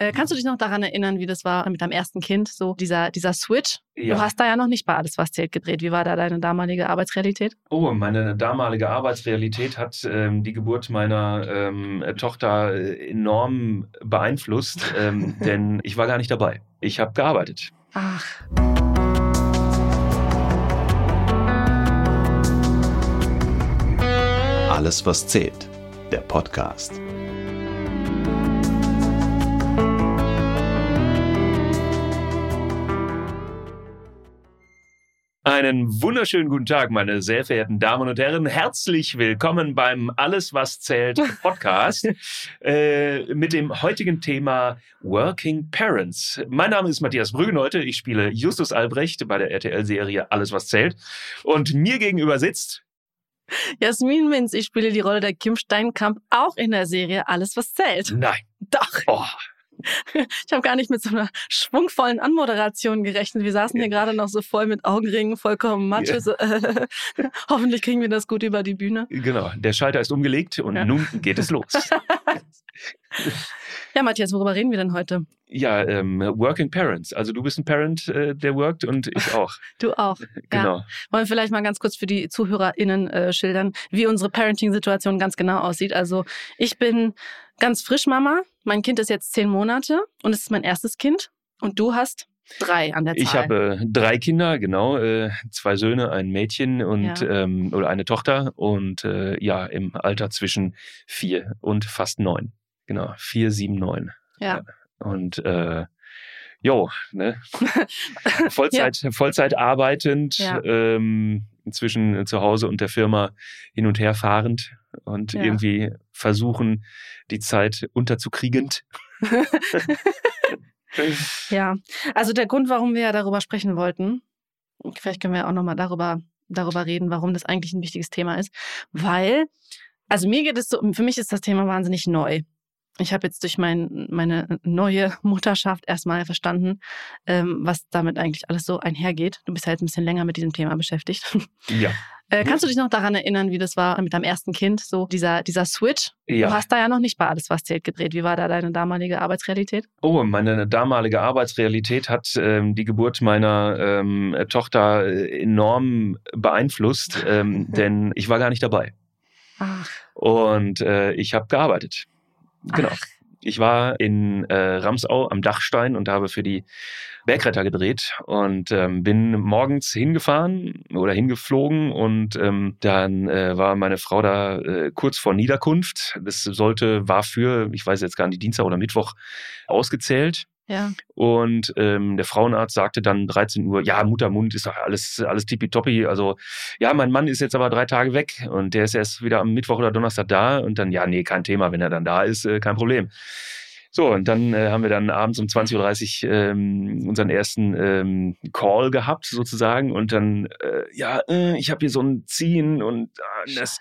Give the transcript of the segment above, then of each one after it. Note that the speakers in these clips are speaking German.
Äh, kannst du dich noch daran erinnern, wie das war mit deinem ersten Kind, so dieser, dieser Switch? Ja. Du hast da ja noch nicht bei Alles, was zählt gedreht. Wie war da deine damalige Arbeitsrealität? Oh, meine damalige Arbeitsrealität hat ähm, die Geburt meiner ähm, Tochter äh, enorm beeinflusst, ähm, denn ich war gar nicht dabei. Ich habe gearbeitet. Ach. Alles, was zählt. Der Podcast. Einen wunderschönen guten Tag, meine sehr verehrten Damen und Herren. Herzlich willkommen beim Alles, was zählt Podcast äh, mit dem heutigen Thema Working Parents. Mein Name ist Matthias Brüggeneulte. Ich spiele Justus Albrecht bei der RTL-Serie Alles, was zählt. Und mir gegenüber sitzt Jasmin Minz, ich spiele die Rolle der Kim Steinkamp auch in der Serie Alles, was zählt. Nein. Doch. Oh, Ich habe gar nicht mit so einer schwungvollen Anmoderation gerechnet. Wir saßen hier gerade noch so voll mit Augenringen, vollkommen Matsche. Ja. So, äh, hoffentlich kriegen wir das gut über die Bühne. genau. Der Schalter ist umgelegt und Ja. nun geht es los. Ja, Matthias, worüber reden wir denn heute? Ja, ähm, Working Parents. Also du bist ein Parent, äh, der worked und ich auch. Du auch. Ja. Genau. Wollen wir vielleicht mal ganz kurz für die ZuhörerInnen äh, schildern, wie unsere Parenting-Situation ganz genau aussieht. Also ich bin ganz frisch Mama. Mein Kind ist jetzt zehn Monate und es ist mein erstes Kind. Und du hast drei an der Zahl. Ich habe äh, drei Kinder, genau, äh, zwei Söhne, ein Mädchen und Ja. ähm, oder eine Tochter und äh, ja im Alter zwischen vier und fast neun, genau vier, sieben, neun Ja. und äh, jo, ne? Vollzeit, Vollzeit arbeitend, Ja. ähm, zwischen zu Hause und der Firma hin und her fahrend und Ja. irgendwie versuchen, die Zeit unterzukriegend. Ja, also der Grund, warum wir ja darüber sprechen wollten, vielleicht können wir auch nochmal darüber, darüber reden, warum das eigentlich ein wichtiges Thema ist, weil, also mir geht es so, für mich ist das Thema wahnsinnig neu. Ich habe jetzt durch mein, meine neue Mutterschaft erstmal verstanden, ähm, was damit eigentlich alles so einhergeht. Du bist ja jetzt ein bisschen länger mit diesem Thema beschäftigt. Ja. Äh, kannst du dich noch daran erinnern, wie das war mit deinem ersten Kind, so dieser, dieser Switch? Ja. Du hast da ja noch nicht bei Alles, was zählt gedreht. Wie war da deine damalige Arbeitsrealität? Oh, meine damalige Arbeitsrealität hat ähm, die Geburt meiner ähm, Tochter äh, enorm beeinflusst, ähm, denn ich war gar nicht dabei. Ach, Und äh, ich habe gearbeitet. Genau. Ach. Ich war in äh, Ramsau am Dachstein und habe für die Bergretter gedreht und ähm, bin morgens hingefahren oder hingeflogen und ähm, dann äh, war meine Frau da äh, kurz vor Niederkunft. Das sollte, war für, ich weiß jetzt gar nicht, Dienstag oder Mittwoch ausgezählt. Ja. Und ähm, der Frauenarzt sagte dann 13 Uhr, ja, Muttermund ist doch alles, alles tippitoppi. Also, ja, mein Mann ist jetzt aber drei Tage weg und der ist erst wieder am Mittwoch oder Donnerstag da. Und dann, ja, nee, kein Thema, wenn er dann da ist, äh, kein Problem. So, und dann äh, haben wir dann abends um 20.30 Uhr ähm, unseren ersten ähm, Call gehabt, sozusagen. Und dann, äh, ja, äh, ich habe hier so ein Ziehen und äh, das,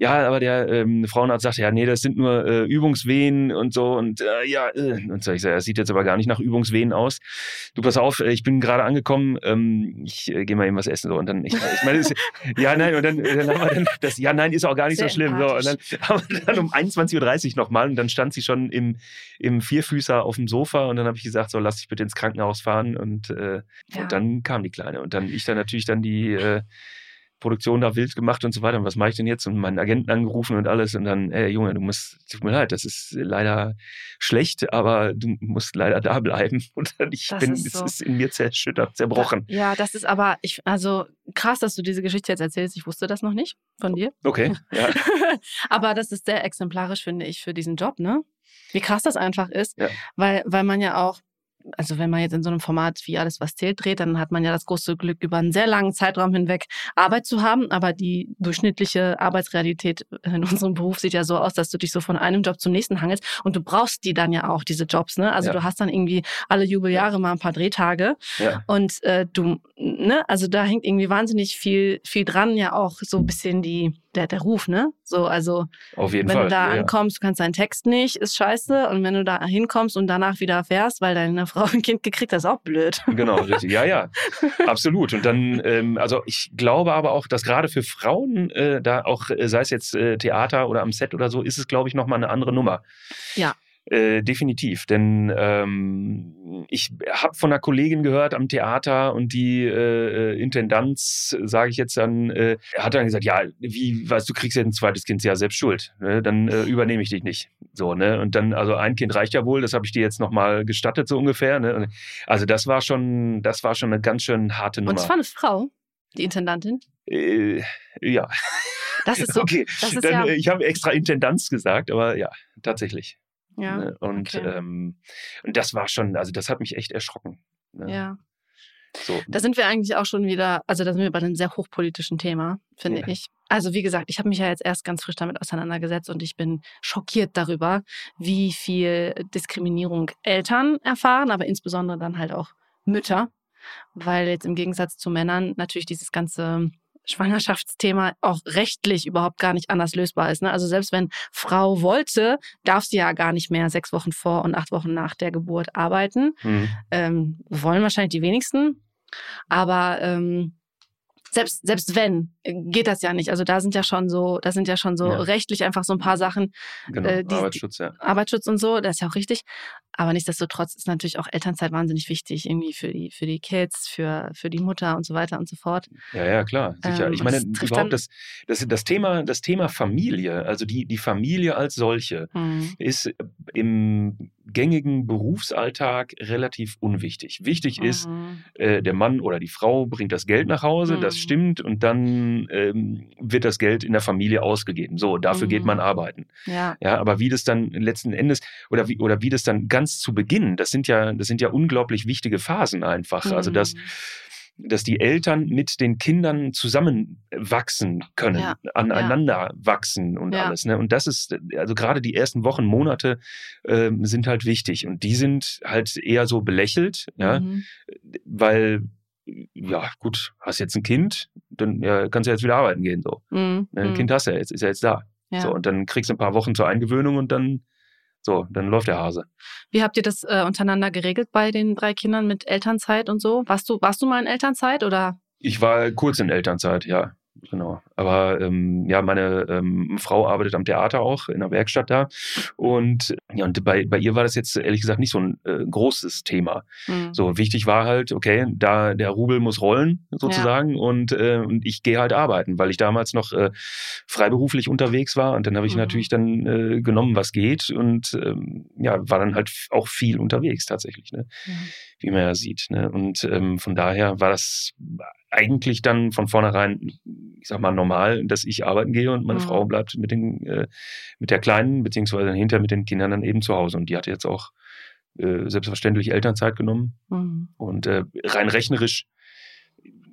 ja, aber der ähm, Frauenarzt sagte, ja, nee, das sind nur äh, Übungswehen und so und äh, ja, äh. und so, ich sage, das sieht jetzt aber gar nicht nach Übungswehen aus. Du pass auf, äh, ich bin gerade angekommen, ähm, ich äh, gehe mal eben was essen so und dann, ich, ich meine, das- ja, nein, und dann, dann haben wir dann, das, ja, nein, ist auch gar nicht Sehr so schlimm. So, und dann haben wir dann um 21.30 Uhr nochmal und dann stand sie schon im, im Vierfüßer auf dem Sofa und dann habe ich gesagt, so, lass dich bitte ins Krankenhaus fahren und, äh, Ja. und dann kam die Kleine und dann ich dann natürlich dann die äh, Produktion da wild gemacht und so weiter. Und was mache ich denn jetzt? Und meinen Agenten angerufen und alles. Und dann, ey Junge, du musst, tut mir leid, das ist leider schlecht, aber du musst leider da bleiben. Und dann, ich Das bin, ist es so. ist in mir zerschüttert, zerbrochen. Ja, das ist aber, ich, also krass, dass du diese Geschichte jetzt erzählst. Ich wusste das noch nicht von dir. Okay, ja. aber das ist sehr exemplarisch, finde ich, für diesen Job, ne? Wie krass das einfach ist, Ja. weil, weil man ja auch, also wenn man jetzt in so einem Format wie alles, was zählt, dreht, dann hat man ja das große Glück, über einen sehr langen Zeitraum hinweg Arbeit zu haben. Aber die durchschnittliche Arbeitsrealität in unserem Beruf sieht ja so aus, dass du dich so von einem Job zum nächsten hangelst. Und du brauchst die dann ja auch, diese Jobs, ne? Also Ja. du hast dann irgendwie alle Jubeljahre mal ein paar Drehtage. ja. Und äh, du, ne, also da hängt irgendwie wahnsinnig viel, viel dran, ja auch so ein bisschen die, der, der Ruf, ne? So, also Auf jeden wenn Fall. du da ja, ankommst, du kannst deinen Text nicht, ist scheiße. Und wenn du da hinkommst und danach wieder fährst, weil deine Frau ein Kind gekriegt hat, ist auch blöd. Genau, richtig. Ja, ja, absolut. Und dann, ähm, also ich glaube aber auch, dass gerade für Frauen, äh, da auch, äh, sei es jetzt äh, Theater oder am Set oder so, ist es, glaube ich, nochmal eine andere Nummer. Ja. Äh, definitiv, denn ähm, ich habe von einer Kollegin gehört am Theater und die äh, äh Intendanz, sage ich jetzt dann, äh, hat dann gesagt, ja, wie, weißt du, kriegst jetzt ein zweites Kind, ja selbst schuld, ne? dann äh, übernehme ich dich nicht, so ne und dann also ein Kind reicht ja wohl, das habe ich dir jetzt noch mal gestattet so ungefähr, ne? Also das war schon, das war schon eine ganz schön harte Nummer. Und es war eine Frau, die Intendantin. Äh, ja. Das ist so. Okay, das ist dann, ja, äh, ich habe extra Intendanz gesagt, aber ja, tatsächlich. Ja, Ne? Und, okay. ähm, und das war schon, also das hat mich echt erschrocken. Ne? ja. So. Da sind wir eigentlich auch schon wieder, also da sind wir bei einem sehr hochpolitischen Thema, finde Ja. ich. Also wie gesagt, ich habe mich ja jetzt erst ganz frisch damit auseinandergesetzt und ich bin schockiert darüber, wie viel Diskriminierung Eltern erfahren, aber insbesondere dann halt auch Mütter, weil jetzt im Gegensatz zu Männern natürlich dieses ganze Schwangerschaftsthema auch rechtlich überhaupt gar nicht anders lösbar ist. Ne? Also selbst wenn Frau wollte, darf sie ja gar nicht mehr sechs Wochen vor und acht Wochen nach der Geburt arbeiten Hm. ähm, wollen wahrscheinlich die wenigsten. Aber ähm, selbst, selbst wenn, äh, geht das ja nicht. Also da sind ja schon so, da sind ja schon so Ja. rechtlich einfach so ein paar Sachen, Genau, äh, die- Arbeitsschutz, ja. Arbeitsschutz und so, das ist ja auch richtig. Aber nichtsdestotrotz ist natürlich auch Elternzeit wahnsinnig wichtig, irgendwie für die, für die Kids, für, für die Mutter und so weiter und so fort. Ja, ja, klar, sicher. Ähm, ich meine, das überhaupt das, das, das, Thema, das Thema Familie, also die, die Familie als solche, Hm. ist im gängigen Berufsalltag relativ unwichtig. Wichtig ist, Mhm. äh, der Mann oder die Frau bringt das Geld nach Hause, das Mhm. Stimmt, und dann ähm, wird das Geld in der Familie ausgegeben. So, dafür geht Mhm. man arbeiten. Ja, Ja, aber wie das dann letzten Endes oder wie oder wie das dann ganz zu Beginn, das sind ja das sind ja unglaublich wichtige Phasen einfach. Also dass Mhm. dass die Eltern mit den Kindern zusammenwachsen können, Ja, aneinander wachsen und Ja. alles. Ne? Und das ist, also gerade die ersten Wochen, Monate ähm, sind halt wichtig. Und die sind halt eher so belächelt, ja, Mhm. weil, ja, gut, hast jetzt ein Kind, dann ja, kannst du jetzt wieder arbeiten gehen. So. Ne? Ein Mhm. Kind hast du ja jetzt, ist ja jetzt da. Ja. So, und dann kriegst du ein paar Wochen zur Eingewöhnung und dann, so, dann läuft der Hase. Wie habt ihr das äh, untereinander geregelt bei den drei Kindern mit Elternzeit und so? Warst du, warst du mal in Elternzeit oder? Ich war kurz in Elternzeit, ja, genau. Aber ähm, ja, meine ähm, Frau arbeitet am Theater auch in der Werkstatt da. Und ja, und bei, bei ihr war das jetzt ehrlich gesagt nicht so ein äh, großes Thema. Mhm. So wichtig war halt, okay, da der Rubel muss rollen sozusagen und, äh, und ich gehe halt arbeiten, weil ich damals noch äh, freiberuflich unterwegs war und dann habe ich Mhm. natürlich dann äh, genommen, was geht und ähm, ja, war dann halt auch viel unterwegs tatsächlich, ne? Ja. wie man ja sieht. Ne? Und ähm, von daher war das eigentlich dann von vornherein, ich sag mal, normal, dass ich arbeiten gehe und meine Mhm. Frau bleibt mit den äh, mit der Kleinen, beziehungsweise hinterher mit den Kindern dann eben zu Hause. Und die hatte jetzt auch äh, selbstverständlich Elternzeit genommen. Mhm. Und äh, rein rechnerisch,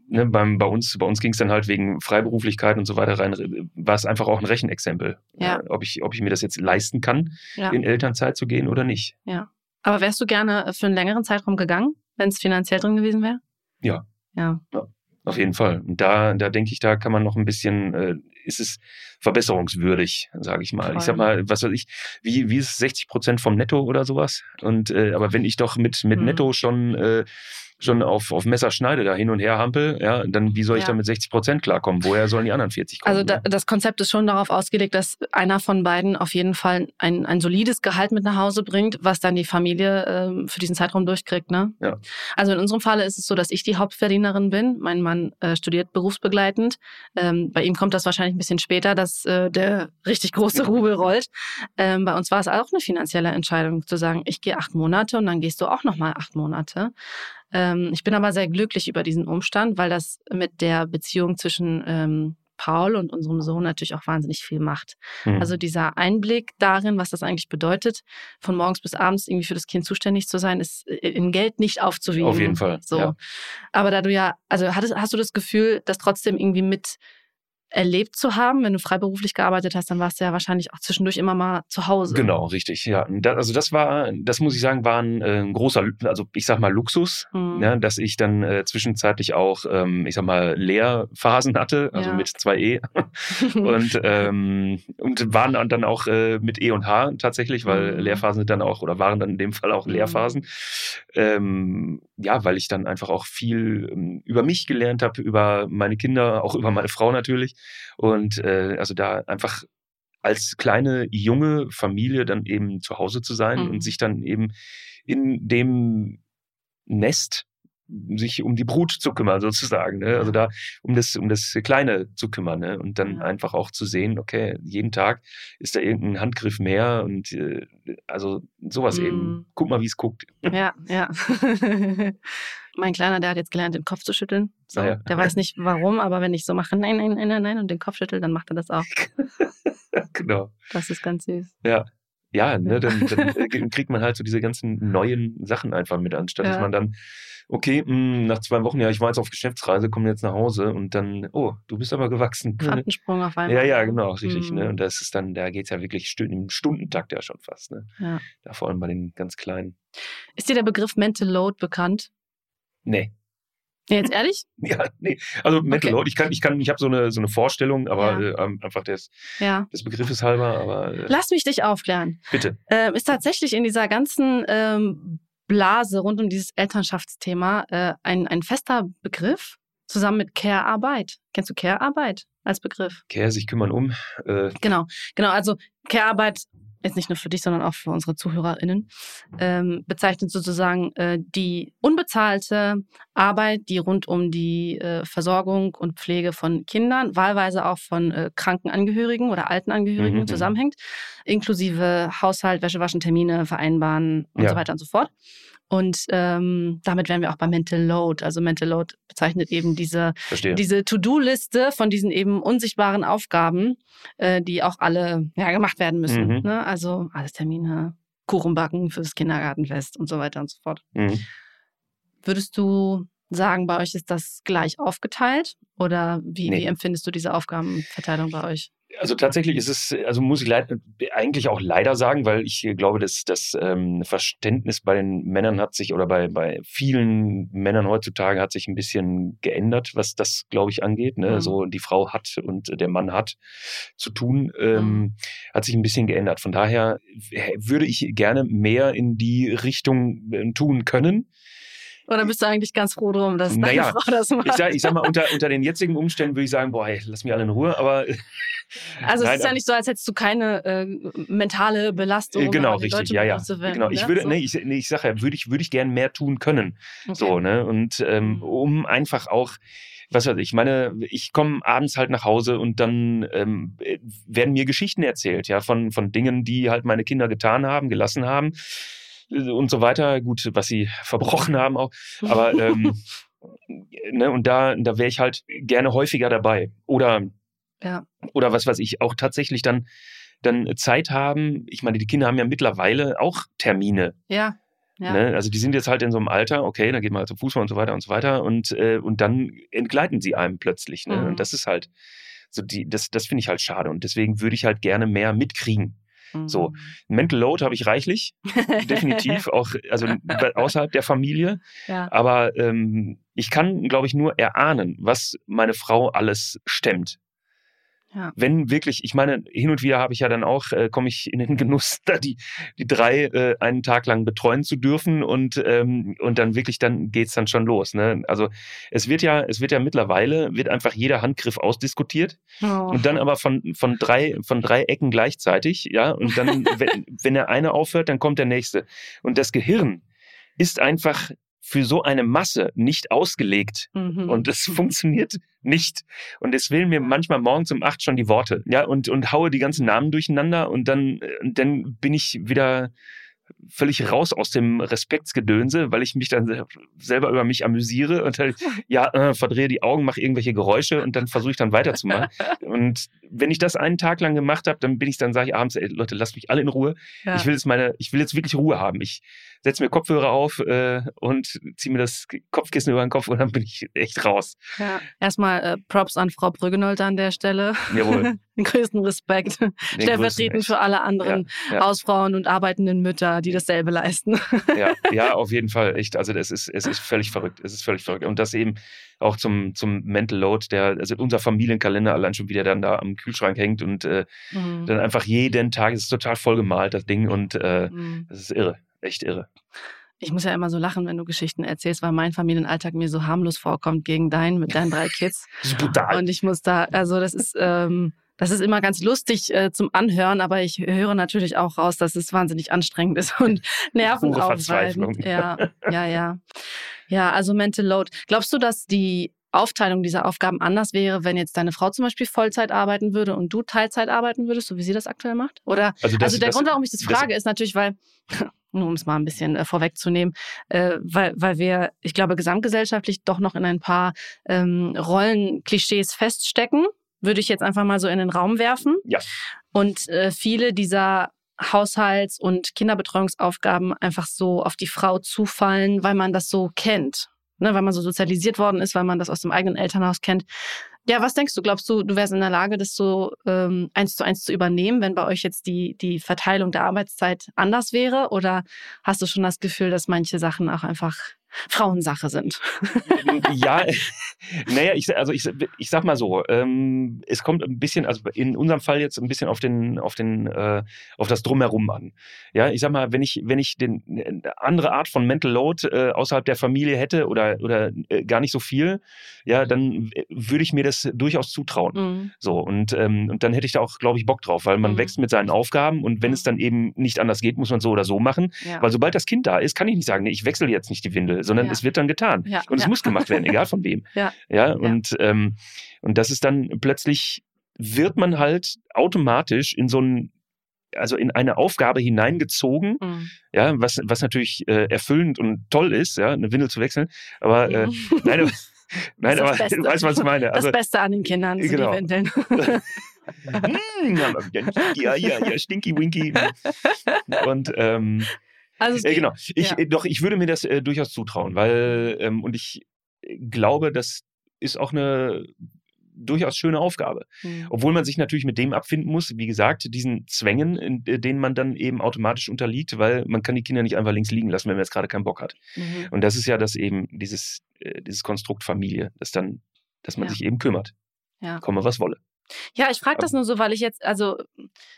ne, beim, bei uns, bei uns ging es dann halt wegen Freiberuflichkeit und so weiter rein, war es einfach auch ein Rechenexempel. Ja. Äh, ob, ich, ob ich mir das jetzt leisten kann, Ja. in Elternzeit zu gehen oder nicht. Aber wärst du gerne äh, für einen längeren Zeitraum gegangen, wenn es finanziell drin gewesen wäre? Ja. Ja. Auf jeden Fall. Und da, da denke ich, da kann man noch ein bisschen, äh, ist es verbesserungswürdig, sage ich mal. Voll. Ich sag mal, was weiß ich, wie, wie ist es 60 Prozent vom Netto oder sowas? Und äh, aber wenn ich doch mit, mit Hm. Netto schon, äh, schon auf, auf Messerschneide da hin und her hampel, ja, dann wie soll ich Ja. da mit 60 Prozent klarkommen? Woher sollen die anderen 40 kommen? Also da, ne? das Konzept ist schon darauf ausgelegt, dass einer von beiden auf jeden Fall ein, ein solides Gehalt mit nach Hause bringt, was dann die Familie ähm, für diesen Zeitraum durchkriegt. Ne? Ja. Also in unserem Falle ist es so, dass ich die Hauptverdienerin bin. Mein Mann äh, studiert berufsbegleitend. Ähm, bei ihm kommt das wahrscheinlich ein bisschen später, dass äh, der richtig große Rubel rollt. Ähm, bei uns war es auch eine finanzielle Entscheidung, zu sagen, ich gehe acht Monate und dann gehst du auch nochmal acht Monate. Ähm, ich bin aber sehr glücklich über diesen Umstand, weil das mit der Beziehung zwischen ähm, Paul und unserem Sohn natürlich auch wahnsinnig viel macht. Hm. Also dieser Einblick darin, was das eigentlich bedeutet, von morgens bis abends irgendwie für das Kind zuständig zu sein, ist in Geld nicht aufzuwiegen. Auf jeden Fall, So. ja. Aber da du ja, also hattest, hast du das Gefühl, das trotzdem irgendwie mit erlebt zu haben, wenn du freiberuflich gearbeitet hast, dann warst du ja wahrscheinlich auch zwischendurch immer mal zu Hause. Genau, richtig. Ja, also das war, das muss ich sagen, war ein, äh, ein großer, also ich sag mal Luxus, Mhm. ja, dass ich dann äh, zwischenzeitlich auch, ähm, ich sag mal, Lehrphasen hatte, also Ja. mit zwei E und ähm, und waren dann auch äh, mit E und H tatsächlich, weil Mhm. Lehrphasen sind dann auch oder waren dann in dem Fall auch Mhm. Lehrphasen. Ähm, ja, weil ich dann einfach auch viel ähm, über mich gelernt habe, über meine Kinder, auch über meine Frau natürlich und äh, also da einfach als kleine junge Familie dann eben zu Hause zu sein Mhm. und sich dann eben in dem Nest sich um die Brut zu kümmern sozusagen, ne? also da um das um das Kleine zu kümmern ne? und dann Ja. einfach auch zu sehen, okay, jeden Tag ist da irgendein Handgriff mehr und äh, also sowas Mhm. eben. Guck mal, wie es guckt. Ja, ja. mein Kleiner, der hat jetzt gelernt, den Kopf zu schütteln. So, Ah ja. Der weiß nicht warum, aber wenn ich so mache, nein, nein, nein, nein, nein, und den Kopf schüttel, dann macht er das auch. genau. Das ist ganz süß. Ja, Ja. ne, dann, dann äh, kriegt man halt so diese ganzen neuen Sachen einfach mit, anstatt dass Ja. man dann, okay, mh, nach zwei Wochen, ja, ich war jetzt auf Geschäftsreise, komme jetzt nach Hause und dann, oh, du bist aber gewachsen. Quantensprung auf einmal. Ja, ja, genau, richtig. Mhm. Ne? Und das ist dann, da geht's ja wirklich im Stundentakt ja schon fast. Ne? Ja. Da vor allem bei den ganz Kleinen. Ist dir der Begriff Mental Load bekannt? Nee. Ja, jetzt ehrlich? Ja, nee. Also Mental Okay. Ich kann, ich kann, ich habe so eine, so eine Vorstellung, aber Ja. äh, ähm, einfach des, Ja. des Begriffes halber, aber äh, Lass mich dich aufklären. bitte. Ähm, ist tatsächlich in dieser ganzen ähm, Blase rund um dieses Elternschaftsthema äh, ein, ein fester Begriff zusammen mit Care-Arbeit. Kennst du Care-Arbeit als Begriff? Care, sich kümmern um. Äh, Genau, genau. Also Care-Arbeit ist nicht nur für dich, sondern auch für unsere ZuhörerInnen, ähm, bezeichnet sozusagen äh, die unbezahlte Arbeit, die rund um die äh, Versorgung und Pflege von Kindern, wahlweise auch von äh, kranken Angehörigen oder alten Angehörigen Mhm, mhm. zusammenhängt, inklusive Haushalt, Wäsche waschen, Termine vereinbaren und Ja. so weiter und so fort. Und ähm, damit wären wir auch bei Mental Load. Also Mental Load bezeichnet eben diese verstehe. diese To-Do-Liste von diesen eben unsichtbaren Aufgaben, äh, die auch alle ja, gemacht werden müssen. Mhm. Ne? Also alles Termine, Kuchen backen fürs Kindergartenfest und so weiter und so fort. Mhm. Würdest du sagen, bei euch ist das gleich aufgeteilt? Oder wie, Nee. wie empfindest du diese Aufgabenverteilung bei euch? Also tatsächlich ist es, also muss ich leid, eigentlich auch leider sagen, weil ich glaube, dass das ähm, Verständnis bei den Männern hat sich oder bei, bei vielen Männern heutzutage hat sich ein bisschen geändert, was das, glaube ich, angeht. Ne? Mhm. So die Frau hat und der Mann hat zu tun, ähm, Mhm. hat sich ein bisschen geändert. Von daher w- würde ich gerne mehr in die Richtung äh, tun können. Oder bist du eigentlich ganz froh drum, dass deine Naja, Frau das macht? Ich sag, ich sag mal, unter, unter den jetzigen Umständen würde ich sagen, boah, ey, lass mich alle in Ruhe, aber also es Nein, ist ja nicht so, als hättest du keine äh, mentale Belastung. Genau, richtig, ja, ja. Verwenden, Genau, ich würde, So. nee, ich, nee, ich sage ja, würde ich, würde ich gern mehr tun können. Okay. So, ne? Und ähm, Mhm. um einfach auch, was weiß ich, ich meine, ich komme abends halt nach Hause und dann ähm, äh, werden mir Geschichten erzählt, ja, von, von Dingen, die halt meine Kinder getan haben, gelassen haben äh, und so weiter. Gut, was sie verbrochen haben auch. Aber ähm, ne, und da, da wäre ich halt gerne häufiger dabei. Oder ja. oder was weiß ich, auch tatsächlich dann, dann Zeit haben. Ich meine, die Kinder haben ja mittlerweile auch Termine. Ja. Ja. Ne? Also die sind jetzt halt in so einem Alter, okay, da geht man halt zum Fußball und so weiter und so weiter und, äh, und dann entgleiten sie einem plötzlich. Ne? Mhm. Und das ist halt, so die, das, das finde ich halt schade. Und deswegen würde ich halt gerne mehr mitkriegen. so. Mental Load habe ich reichlich, definitiv, auch also außerhalb der Familie. ja. Aber ähm, ich kann, glaube ich, nur erahnen, was meine Frau alles stemmt. Ja. Wenn wirklich, ich meine, hin und wieder habe ich ja dann auch, äh, komme ich in den Genuss, da die, die drei äh, einen Tag lang betreuen zu dürfen und, ähm, und dann wirklich, dann geht's dann schon los. Ne? Also es wird ja, es wird ja mittlerweile, wird einfach jeder Handgriff ausdiskutiert Oh. und dann aber von, von drei, von drei Ecken gleichzeitig, ja, und dann, wenn, wenn der eine aufhört, dann kommt der nächste. Und das Gehirn ist einfach für so eine Masse nicht ausgelegt. Mhm. Und es funktioniert nicht. Und es fehlen mir manchmal morgens um acht schon die Worte. Ja, und, und haue die ganzen Namen durcheinander und dann, äh, dann bin ich wieder völlig raus aus dem Respektsgedönse, weil ich mich dann sel- selber über mich amüsiere und halt, ja, äh, verdrehe die Augen, mache irgendwelche Geräusche und dann versuche ich dann weiterzumachen. und wenn ich das einen Tag lang gemacht habe, dann bin ich dann, sage ich abends, ey, Leute, lasst mich alle in Ruhe. ja. Ich will jetzt meine, ich will jetzt wirklich Ruhe haben. Ich setze mir Kopfhörer auf äh, und ziehe mir das Kopfkissen über den Kopf und dann bin ich echt raus. Ja. Erstmal äh, Props an Frau Brüggenold an der Stelle. Jawohl. Den größten Respekt. Den Stellvertretend für alle anderen Ja, ja. Hausfrauen und arbeitenden Mütter, die dasselbe leisten. ja, ja, auf jeden Fall. Echt. Also das ist, es ist völlig verrückt. Es ist völlig verrückt. Und das eben auch zum, zum Mental Load, der, also unser Familienkalender allein schon wieder dann da am Kühlschrank hängt und äh, Mhm. dann einfach jeden Tag, es ist total vollgemalt, das Ding. Und äh, Mhm. das ist irre. Echt irre. Ich muss ja immer so lachen, wenn du Geschichten erzählst, weil mein Familienalltag mir so harmlos vorkommt gegen deinen mit deinen drei Kids. Das ist brutal. Und ich muss da, also das ist, ähm, Das ist immer ganz lustig äh, zum Anhören, aber ich höre natürlich auch raus, dass es wahnsinnig anstrengend ist und nervenaufreibend. Ja, ja, ja. Ja, also Mental Load. Glaubst du, dass die Aufteilung dieser Aufgaben anders wäre, wenn jetzt deine Frau zum Beispiel Vollzeit arbeiten würde und du Teilzeit arbeiten würdest, so wie sie das aktuell macht? Oder also, das, also der das, Grund, warum ich das frage, das, ist natürlich, weil nur um es mal ein bisschen äh, vorwegzunehmen, äh, weil, weil wir, ich glaube, gesamtgesellschaftlich doch noch in ein paar ähm, Rollenklischees feststecken, würde ich jetzt einfach mal so in den Raum werfen. Ja. Und äh, viele dieser Haushalts- und Kinderbetreuungsaufgaben einfach so auf die Frau zufallen, weil man das so kennt ne, weil man so sozialisiert worden ist, weil man das aus dem eigenen Elternhaus kennt. Ja, was denkst du? Glaubst du, du wärst in der Lage, das so ähm, eins zu eins zu übernehmen, wenn bei euch jetzt die, die Verteilung der Arbeitszeit anders wäre? Oder hast du schon das Gefühl, dass manche Sachen auch einfach Frauensache sind. ja, naja, ich, also ich, ich sag mal so, ähm, es kommt ein bisschen, also in unserem Fall jetzt ein bisschen auf den, auf den, äh, auf das Drumherum an. Ja, ich sag mal, wenn ich, wenn ich den eine andere Art von Mental Load äh, außerhalb der Familie hätte oder oder äh, gar nicht so viel, ja, dann äh, würde ich mir das durchaus zutrauen. Mhm. So und ähm, und dann hätte ich da auch, glaube ich, Bock drauf, weil man mhm. wächst mit seinen Aufgaben und wenn mhm. es dann eben nicht anders geht, muss man so oder so machen. Ja. Weil sobald das Kind da ist, kann ich nicht sagen, nee, ich wechsle jetzt nicht die Windel sondern ja. es wird dann getan. Ja. Und es muss gemacht werden, egal von wem. Ja. Ja, und, Ähm, und das ist dann plötzlich, wird man halt automatisch in so ein also in eine Aufgabe hineingezogen, mhm. ja, was, was natürlich äh, erfüllend und toll ist, ja, eine Windel zu wechseln. Aber äh, nein, aber, nein, aber du weißt, was ich meine. Also, das Beste an den Kindern sind genau. die Windeln. mm, ja, ja, ja, Stinky Winky. Und ähm, also äh, genau. Ich, ja. Äh, doch, ich würde mir das äh, durchaus zutrauen, weil, ähm, und ich äh, glaube, das ist auch eine durchaus schöne Aufgabe. Mhm. Obwohl man sich natürlich mit dem abfinden muss, wie gesagt, diesen Zwängen, in, denen man dann eben automatisch unterliegt, weil man kann die Kinder nicht einfach links liegen lassen, wenn man jetzt gerade keinen Bock hat. Mhm. Und das ist ja das eben, dieses, dieses Konstrukt Familie, das dann, dass man ja. sich eben kümmert. Ja. Komme, was wolle. Ja, ich frage das nur so, weil ich jetzt, also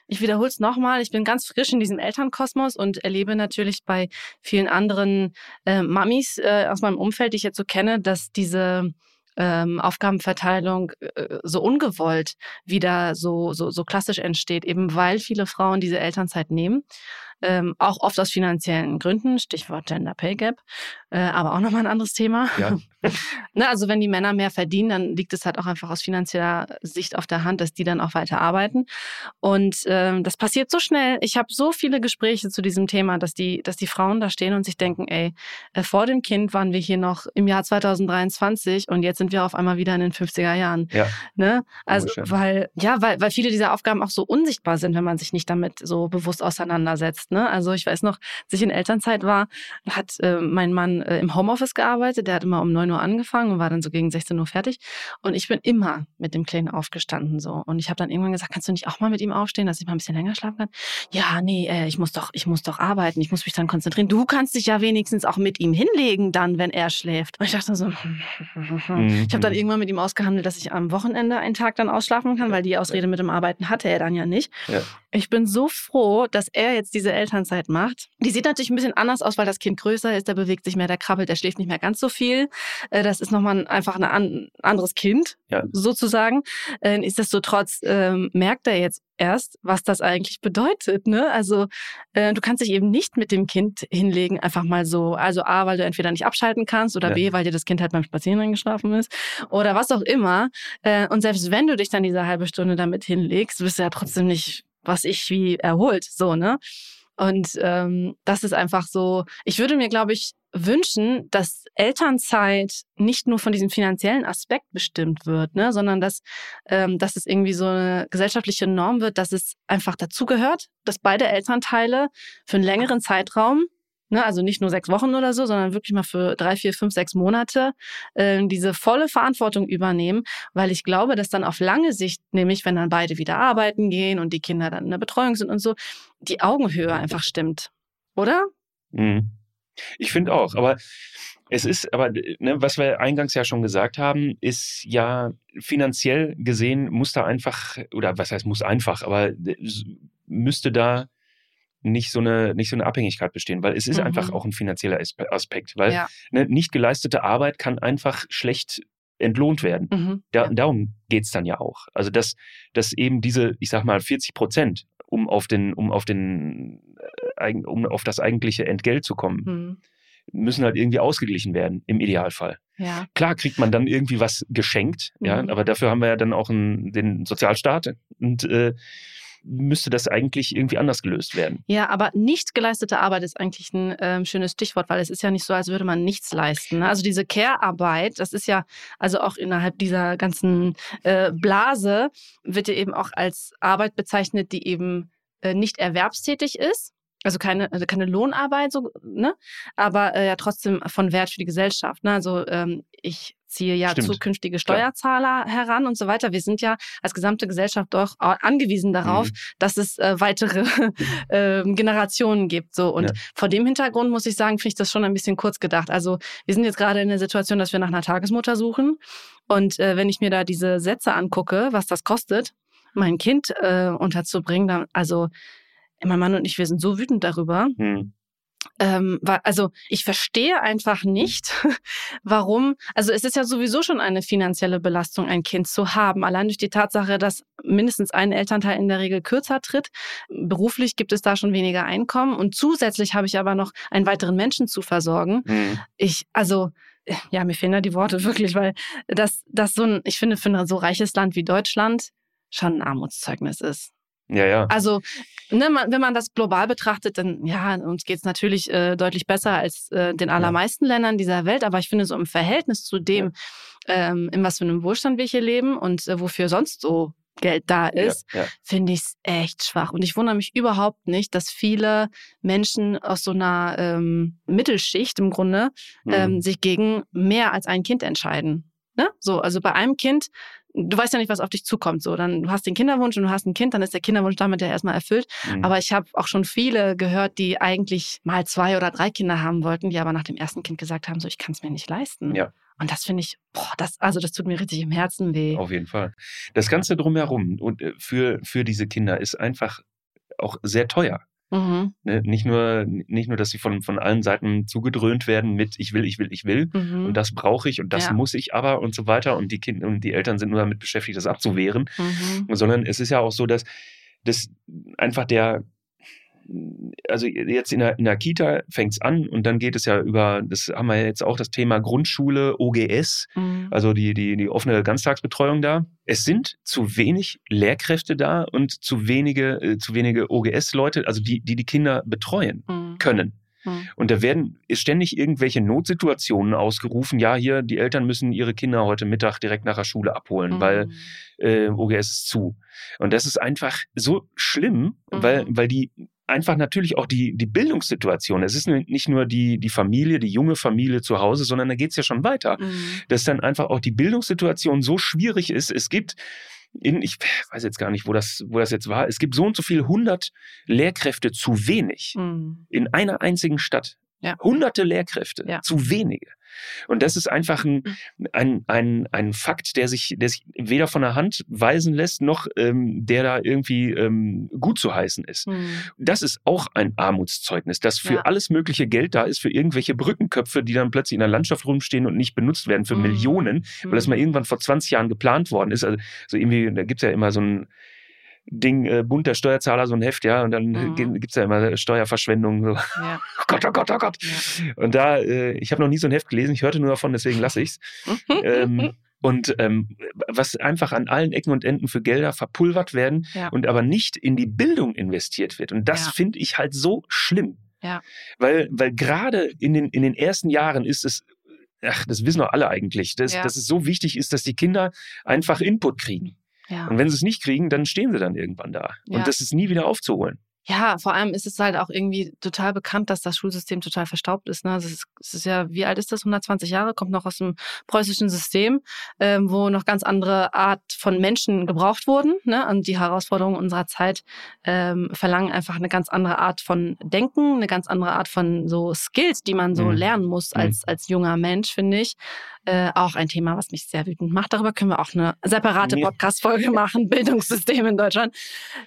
ich wiederhole es nochmal, ich bin ganz frisch in diesem Elternkosmos und erlebe natürlich bei vielen anderen äh, Mamis äh, aus meinem Umfeld, die ich jetzt so kenne, dass diese ähm, Aufgabenverteilung äh, so ungewollt wieder so, so, so klassisch entsteht, eben weil viele Frauen diese Elternzeit nehmen ähm, auch oft aus finanziellen Gründen, Stichwort Gender Pay Gap, äh, aber auch nochmal ein anderes Thema. Ja. ne, also wenn die Männer mehr verdienen, dann liegt es halt auch einfach aus finanzieller Sicht auf der Hand, dass die dann auch weiter arbeiten. Und ähm, das passiert so schnell. Ich habe so viele Gespräche zu diesem Thema, dass die, dass die Frauen da stehen und sich denken, ey, äh, vor dem Kind waren wir hier noch im Jahr 2023 und jetzt sind wir auf einmal wieder in den 50er Jahren. Ja. Ne? Also, weil, ja, weil, weil viele dieser Aufgaben auch so unsichtbar sind, wenn man sich nicht damit so bewusst auseinandersetzt. Ne? Also ich weiß noch, als ich in Elternzeit war, hat äh, mein Mann äh, im Homeoffice gearbeitet. Der hat immer um 9 Uhr angefangen und war dann so gegen 16 Uhr fertig. Und ich bin immer mit dem Kleinen aufgestanden so. Und ich habe dann irgendwann gesagt, kannst du nicht auch mal mit ihm aufstehen, dass ich mal ein bisschen länger schlafen kann? Ja, nee, äh, ich muss doch, ich muss doch arbeiten. Ich muss mich dann konzentrieren. Du kannst dich ja wenigstens auch mit ihm hinlegen dann, wenn er schläft. Und ich dachte so, mhm. ich habe dann irgendwann mit ihm ausgehandelt, dass ich am Wochenende einen Tag dann ausschlafen kann, weil die Ausrede mit dem Arbeiten hatte er dann ja nicht. Ja. Ich bin so froh, dass er jetzt diese Elternzeit macht. Die sieht natürlich ein bisschen anders aus, weil das Kind größer ist, der bewegt sich mehr, der krabbelt, der schläft nicht mehr ganz so viel. Äh, das ist nochmal einfach ein an, anderes Kind, ja. sozusagen. Äh, nichtsdestotrotz ähm, merkt er jetzt erst, was das eigentlich bedeutet. Ne? Also äh, du kannst dich eben nicht mit dem Kind hinlegen, einfach mal so. Also A, weil du entweder nicht abschalten kannst oder ja. B, weil dir das Kind halt beim Spazieren eingeschlafen ist oder was auch immer. Äh, und selbst wenn du dich dann diese halbe Stunde damit hinlegst, bist du ja trotzdem nicht was ich wie erholt, so, ne? Und ähm, das ist einfach so, ich würde mir, glaube ich, wünschen, dass Elternzeit nicht nur von diesem finanziellen Aspekt bestimmt wird, ne, sondern dass, ähm, dass es irgendwie so eine gesellschaftliche Norm wird, dass es einfach dazugehört, dass beide Elternteile für einen längeren Zeitraum Ne, also nicht nur sechs Wochen oder so, sondern wirklich mal für drei, vier, fünf, sechs Monate äh, diese volle Verantwortung übernehmen, weil ich glaube, dass dann auf lange Sicht, nämlich wenn dann beide wieder arbeiten gehen und die Kinder dann in der Betreuung sind und so, die Augenhöhe einfach stimmt. Oder? Mhm. Ich finde auch, aber es ist, aber ne, was wir eingangs ja schon gesagt haben, ist ja finanziell gesehen muss da einfach, oder was heißt muss einfach, aber müsste da nicht so eine nicht so eine Abhängigkeit bestehen, weil es ist mhm. einfach auch ein finanzieller Aspekt, weil ja. ne, nicht geleistete Arbeit kann einfach schlecht entlohnt werden. Mhm. Da, ja. Darum geht's dann ja auch. Also dass, dass eben diese, ich sag mal, 40 Prozent, um auf den, um auf den, äh, um auf das eigentliche Entgelt zu kommen, Mhm. müssen halt irgendwie ausgeglichen werden, im Idealfall. ja. Klar kriegt man dann irgendwie was geschenkt, ja, Mhm. aber dafür haben wir ja dann auch einen, den Sozialstaat und äh, müsste das eigentlich irgendwie anders gelöst werden. Ja, aber nicht geleistete Arbeit ist eigentlich ein ähm, schönes Stichwort, weil es ist ja nicht so, als würde man nichts leisten. ne? Also diese Care-Arbeit, das ist ja, also auch innerhalb dieser ganzen äh, Blase, wird ja eben auch als Arbeit bezeichnet, die eben äh, nicht erwerbstätig ist. Also keine, also keine Lohnarbeit, so, ne? aber äh, ja trotzdem von Wert für die Gesellschaft. Ne? Also ähm, ich ziehe ja Stimmt. zukünftige. Steuerzahler heran und so weiter. Wir sind ja als gesamte Gesellschaft doch au- angewiesen darauf, Mhm. dass es äh, weitere ähm, Generationen gibt. So und Ja. vor dem Hintergrund muss ich sagen, finde ich das schon ein bisschen kurz gedacht. Also wir sind jetzt gerade in der Situation, dass wir nach einer Tagesmutter suchen und äh, wenn ich mir da diese Sätze angucke, was das kostet, mein Kind äh, unterzubringen, dann also mein Mann und ich, wir sind so wütend darüber. Hm. Ähm, also ich verstehe einfach nicht, warum. Also es ist ja sowieso schon eine finanzielle Belastung, ein Kind zu haben. Allein durch die Tatsache, dass mindestens ein Elternteil in der Regel kürzer tritt. Beruflich gibt es da schon weniger Einkommen und zusätzlich habe ich aber noch einen weiteren Menschen zu versorgen. Hm. Ich, also äh, ja, mir fehlen da die Worte wirklich, weil das, das so ein, ich finde, für ein so reiches Land wie Deutschland schon ein Armutszeugnis ist. Ja, ja. Also, ne, man, wenn man das global betrachtet, dann ja, uns geht's natürlich äh, deutlich besser als äh, den allermeisten Ländern dieser Welt, aber ich finde so im Verhältnis zu dem, ähm, in was für einem Wohlstand wir hier leben und äh, wofür sonst so Geld da ist, ja, ja. finde ich es echt schwach. Und ich wundere mich überhaupt nicht, dass viele Menschen aus so einer ähm, Mittelschicht im Grunde Hm. ähm, sich gegen mehr als ein Kind entscheiden. Ne? So, also bei einem Kind, du weißt ja nicht, was auf dich zukommt. So, dann du hast den Kinderwunsch und du hast ein Kind, dann ist der Kinderwunsch damit ja erstmal erfüllt. Hm. Aber ich habe auch schon viele gehört, die eigentlich mal zwei oder drei Kinder haben wollten, die aber nach dem ersten Kind gesagt haben, so ich kann es mir nicht leisten. Ja. Und das finde ich, boah, das, also das tut mir richtig im Herzen weh. Auf jeden Fall. Das Ganze drumherum und äh, für, für diese Kinder ist einfach auch sehr teuer. Mhm. Ne? Nicht, nur, nicht nur, dass sie von, von allen Seiten zugedröhnt werden mit ich will, ich will, ich will. Mhm. Und das brauche ich und das Ja. muss ich aber und so weiter. Und die Kinder und die Eltern sind nur damit beschäftigt, das abzuwehren. mhm. Sondern es ist ja auch so, dass, dass einfach der, also jetzt in der, in der Kita fängt es an und dann geht es ja über, das haben wir jetzt auch das Thema Grundschule, OGS, Mhm. also die, die, die offene Ganztagsbetreuung da. Es sind zu wenig Lehrkräfte da und zu wenige, äh, zu wenige OGS-Leute, also die, die die Kinder betreuen Mhm. können. Mhm. Und da werden ständig irgendwelche Notsituationen ausgerufen. Ja, hier, die Eltern müssen ihre Kinder heute Mittag direkt nach der Schule abholen, Mhm. weil äh, OGS ist zu. Und das ist einfach so schlimm, Mhm. weil, weil die einfach natürlich auch die, die Bildungssituation, es ist nicht nur die, die Familie, die junge Familie zu Hause, sondern da geht's ja schon weiter Mhm. dass dann einfach auch die Bildungssituation so schwierig ist. Es gibt in, ich weiß jetzt gar nicht, wo das, wo das jetzt war, es gibt so und so viel hundert Lehrkräfte zu wenig Mhm. in einer einzigen Stadt. Ja. Hunderte Lehrkräfte, Ja. zu wenige. Und das ist einfach ein, ein, ein, ein Fakt, der sich, der sich weder von der Hand weisen lässt, noch ähm, der da irgendwie ähm, gut zu heißen ist. Mhm. Das ist auch ein Armutszeugnis, dass für Ja. alles mögliche Geld da ist, für irgendwelche Brückenköpfe, die dann plötzlich in der Landschaft rumstehen und nicht benutzt werden für Mhm. Millionen, weil das mal Mhm. irgendwann vor 20 Jahren geplant worden ist. Also so irgendwie, da gibt's ja immer so ein Ding, äh, bunter Steuerzahler, so ein Heft, ja, und dann Mhm. mhm. gibt's ja immer Steuerverschwendung. So. Ja. Oh Gott, oh Gott, oh Gott. Ja. Und da, äh, ich habe noch nie so ein Heft gelesen, ich hörte nur davon, deswegen lasse ich's. ähm, und ähm, was einfach an allen Ecken und Enden für Gelder verpulvert werden Ja. und aber nicht in die Bildung investiert wird. Und das Ja. finde ich halt so schlimm. Ja. Weil, weil gerade in den, in den ersten Jahren ist es, ach, das wissen doch alle eigentlich, dass, Ja. dass es so wichtig ist, dass die Kinder einfach Input kriegen. Ja. Und wenn sie es nicht kriegen, dann stehen sie dann irgendwann da. Ja. Und das ist nie wieder aufzuholen. Ja, vor allem ist es halt auch irgendwie total bekannt, dass das Schulsystem total verstaubt ist. Ne? Also es, ist, es ist ja, wie alt ist das? 120 Jahre, kommt noch aus dem preußischen System, ähm, wo noch ganz andere Art von Menschen gebraucht wurden. Ne? Und die Herausforderungen unserer Zeit ähm, verlangen einfach eine ganz andere Art von Denken, eine ganz andere Art von so Skills, die man so Mhm. lernen muss als, als junger Mensch, finde ich. Äh, auch ein Thema, was mich sehr wütend macht. Darüber können wir auch eine separate Podcast-Folge machen. Bildungssystem in Deutschland.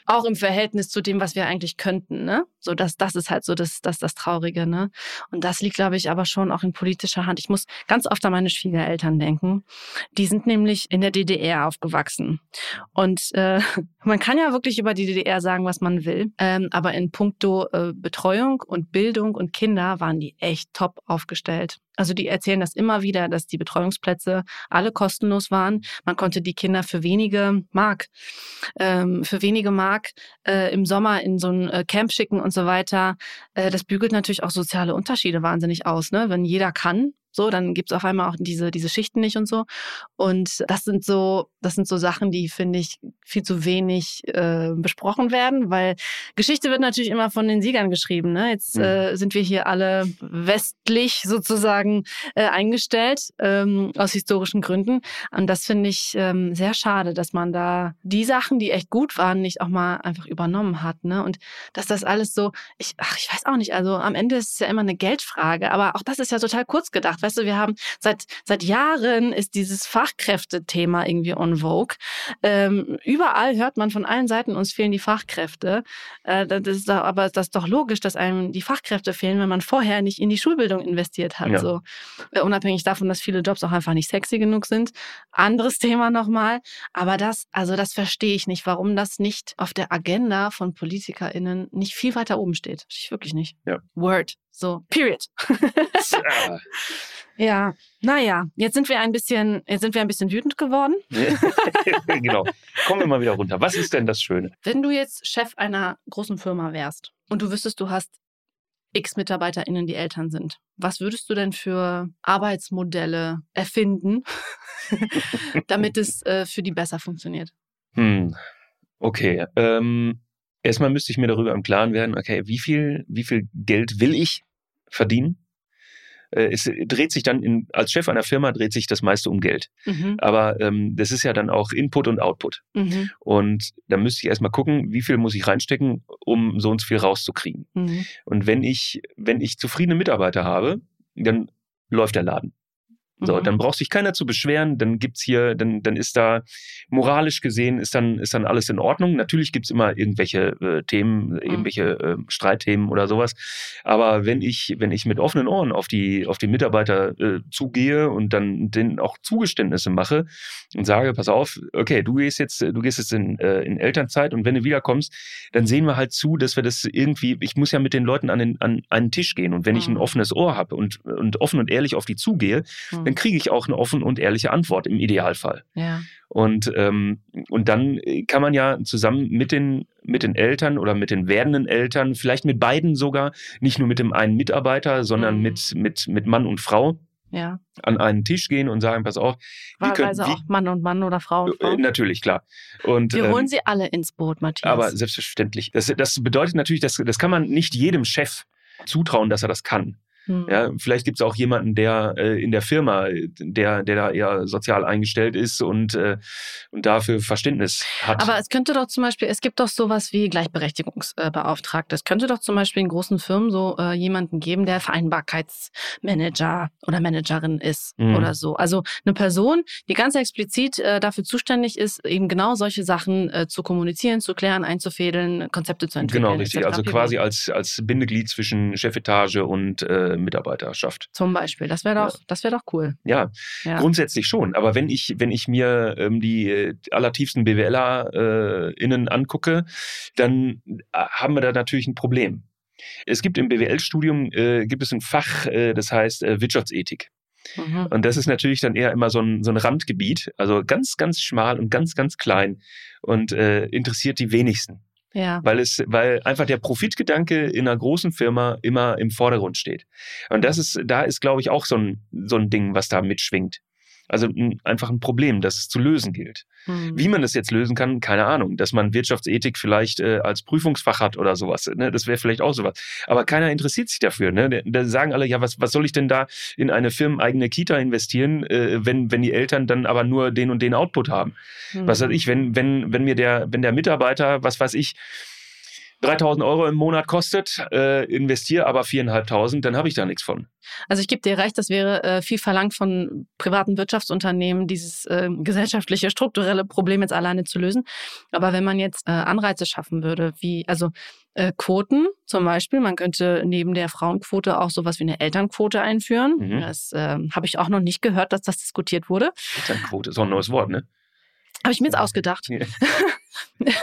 Auch im Verhältnis zu dem, was wir eigentlich könnten. Ne? So, das, das ist halt so das, das, das Traurige. Ne? Und das liegt, glaube ich, aber schon auch in politischer Hand. Ich muss ganz oft an meine Schwiegereltern denken. Die sind nämlich in der DDR aufgewachsen. Und äh, man kann ja wirklich über die DDR sagen, was man will. Ähm, aber in puncto äh, Betreuung und Bildung und Kinder waren die echt top aufgestellt. Also die erzählen das immer wieder, dass die Betreuungsplätze alle kostenlos waren. Man konnte die Kinder für wenige Mark, ähm, für wenige Mark äh, im Sommer in so ein äh, Camp schicken und so weiter. Äh, das bügelt natürlich auch soziale Unterschiede wahnsinnig aus, ne? Wenn jeder kann, so, dann gibt's auf einmal auch diese, diese Schichten nicht und so. Und das sind so, das sind so Sachen, die, finde ich, viel zu wenig äh, besprochen werden, weil Geschichte wird natürlich immer von den Siegern geschrieben. Ne? Jetzt mhm. äh, sind wir hier alle westlich sozusagen äh, eingestellt, ähm, aus historischen Gründen. Und das finde ich ähm, sehr schade, dass man da die Sachen, die echt gut waren, nicht auch mal einfach übernommen hat. Ne? Und dass das alles so, ich, ach, ich weiß auch nicht, also am Ende ist es ja immer eine Geldfrage, aber auch das ist ja total kurz gedacht. Weißt du, wir haben seit, seit Jahren ist dieses Fachkräftethema irgendwie on vogue. Ähm, überall hört man von allen Seiten, uns fehlen die Fachkräfte. Äh, das ist doch, aber das ist doch logisch, dass einem die Fachkräfte fehlen, wenn man vorher nicht in die Schulbildung investiert hat. Ja. So. Äh, unabhängig davon, dass viele Jobs auch einfach nicht sexy genug sind. Anderes Thema nochmal. Aber das, also das verstehe ich nicht, warum das nicht auf der Agenda von PolitikerInnen nicht viel weiter oben steht. Ich wirklich nicht. Ja. Word. So, period. ja, naja, jetzt sind wir ein bisschen, jetzt sind wir ein bisschen wütend geworden. genau. Kommen wir mal wieder runter. Was ist denn das Schöne? Wenn du jetzt Chef einer großen Firma wärst und du wüsstest, du hast x MitarbeiterInnen, die Eltern sind, was würdest du denn für Arbeitsmodelle erfinden, damit es äh, für die besser funktioniert? Hm. Okay. Ähm, erstmal müsste ich mir darüber im Klaren werden, okay, wie viel, wie viel Geld will ich verdienen? Äh, es dreht sich dann in, als Chef einer Firma dreht sich das meiste um Geld. Mhm. Aber ähm, das ist ja dann auch Input und Output. Mhm. Und da müsste ich erstmal gucken, wie viel muss ich reinstecken, um so und so viel rauszukriegen. Mhm. Und wenn ich, wenn ich zufriedene Mitarbeiter habe, dann läuft der Laden. So, mhm. dann braucht sich keiner zu beschweren, dann gibt's hier, dann, dann ist da moralisch gesehen, ist dann, ist dann alles in Ordnung. Natürlich gibt's immer irgendwelche äh, Themen, mhm. irgendwelche äh, Streitthemen oder sowas. Aber wenn ich, wenn ich mit offenen Ohren auf die, auf die Mitarbeiter äh, zugehe und dann denen auch Zugeständnisse mache und sage, pass auf, okay, du gehst jetzt, du gehst jetzt in, äh, in Elternzeit und wenn du wiederkommst, dann sehen wir halt zu, dass wir das irgendwie, ich muss ja mit den Leuten an, den, an einen Tisch gehen und wenn ich ein mhm. offenes Ohr habe und, und offen und ehrlich auf die zugehe, mhm dann kriege ich auch eine offene und ehrliche Antwort im Idealfall. Ja. Und, ähm, und dann kann man ja zusammen mit den, mit den Eltern oder mit den werdenden Eltern, vielleicht mit beiden sogar, nicht nur mit dem einen Mitarbeiter, sondern mhm. mit, mit, mit Mann und Frau, ja. an einen Tisch gehen und sagen, pass auf. Wahlweise auch Mann und Mann oder Frau und Frau. Äh, natürlich, klar. Und, Wir holen ähm, sie alle ins Boot, Matthias. Aber selbstverständlich. Das, das bedeutet natürlich, dass, das kann man nicht jedem Chef zutrauen, dass er das kann. Hm. Ja, vielleicht gibt es auch jemanden, der äh, in der Firma, der, der da eher sozial eingestellt ist und, äh, und dafür Verständnis hat. Aber es könnte doch zum Beispiel, es gibt doch sowas wie Gleichberechtigungsbeauftragte. Es könnte doch zum Beispiel in großen Firmen so äh, jemanden geben, der Vereinbarkeitsmanager oder Managerin ist mhm. oder so. Also eine Person, die ganz explizit äh, dafür zuständig ist, eben genau solche Sachen äh, zu kommunizieren, zu klären, einzufädeln, Konzepte zu entwickeln. Genau, richtig. Also quasi als, als Bindeglied zwischen Chefetage und äh, Mitarbeiter Zum Beispiel, das wäre doch, ja. das wäre doch cool. Ja, ja, grundsätzlich schon. Aber wenn ich, wenn ich mir ähm, die äh, allertiefsten BWLer-Innen äh, angucke, dann äh, haben wir da natürlich ein Problem. Es gibt im BWL-Studium äh, gibt es ein Fach, äh, das heißt äh, Wirtschaftsethik. Mhm. Und das ist natürlich dann eher immer so ein, so ein Randgebiet, also ganz, ganz schmal und ganz, ganz klein und äh, interessiert die wenigsten. Ja. Weil es, weil einfach der Profitgedanke in einer großen Firma immer im Vordergrund steht. Und das ist, da ist, glaube ich, auch so ein, so ein Ding, was da mitschwingt. Also ein, einfach ein Problem, das es zu lösen gilt. Mhm. Wie man das jetzt lösen kann, keine Ahnung. Dass man Wirtschaftsethik vielleicht äh, als Prüfungsfach hat oder sowas. Ne? Das wäre vielleicht auch sowas. Aber keiner interessiert sich dafür. Ne? Da sagen alle, ja, was, was soll ich denn da in eine firmeneigene Kita investieren, äh, wenn, wenn die Eltern dann aber nur den und den Output haben? Mhm. Was weiß ich, wenn, wenn, wenn mir der, wenn der Mitarbeiter, was weiß ich, 3000 Euro im Monat kostet, äh, investiere aber 4.500, dann habe ich da nichts von. Also ich gebe dir recht, das wäre äh, viel verlangt von privaten Wirtschaftsunternehmen, dieses äh, gesellschaftliche, strukturelle Problem jetzt alleine zu lösen. Aber wenn man jetzt äh, Anreize schaffen würde, wie, also äh, Quoten zum Beispiel, man könnte neben der Frauenquote auch sowas wie eine Elternquote einführen. Mhm. Das äh, habe ich auch noch nicht gehört, dass das diskutiert wurde. Elternquote ist auch ein neues Wort, ne? Habe ich mir jetzt ausgedacht. Ja.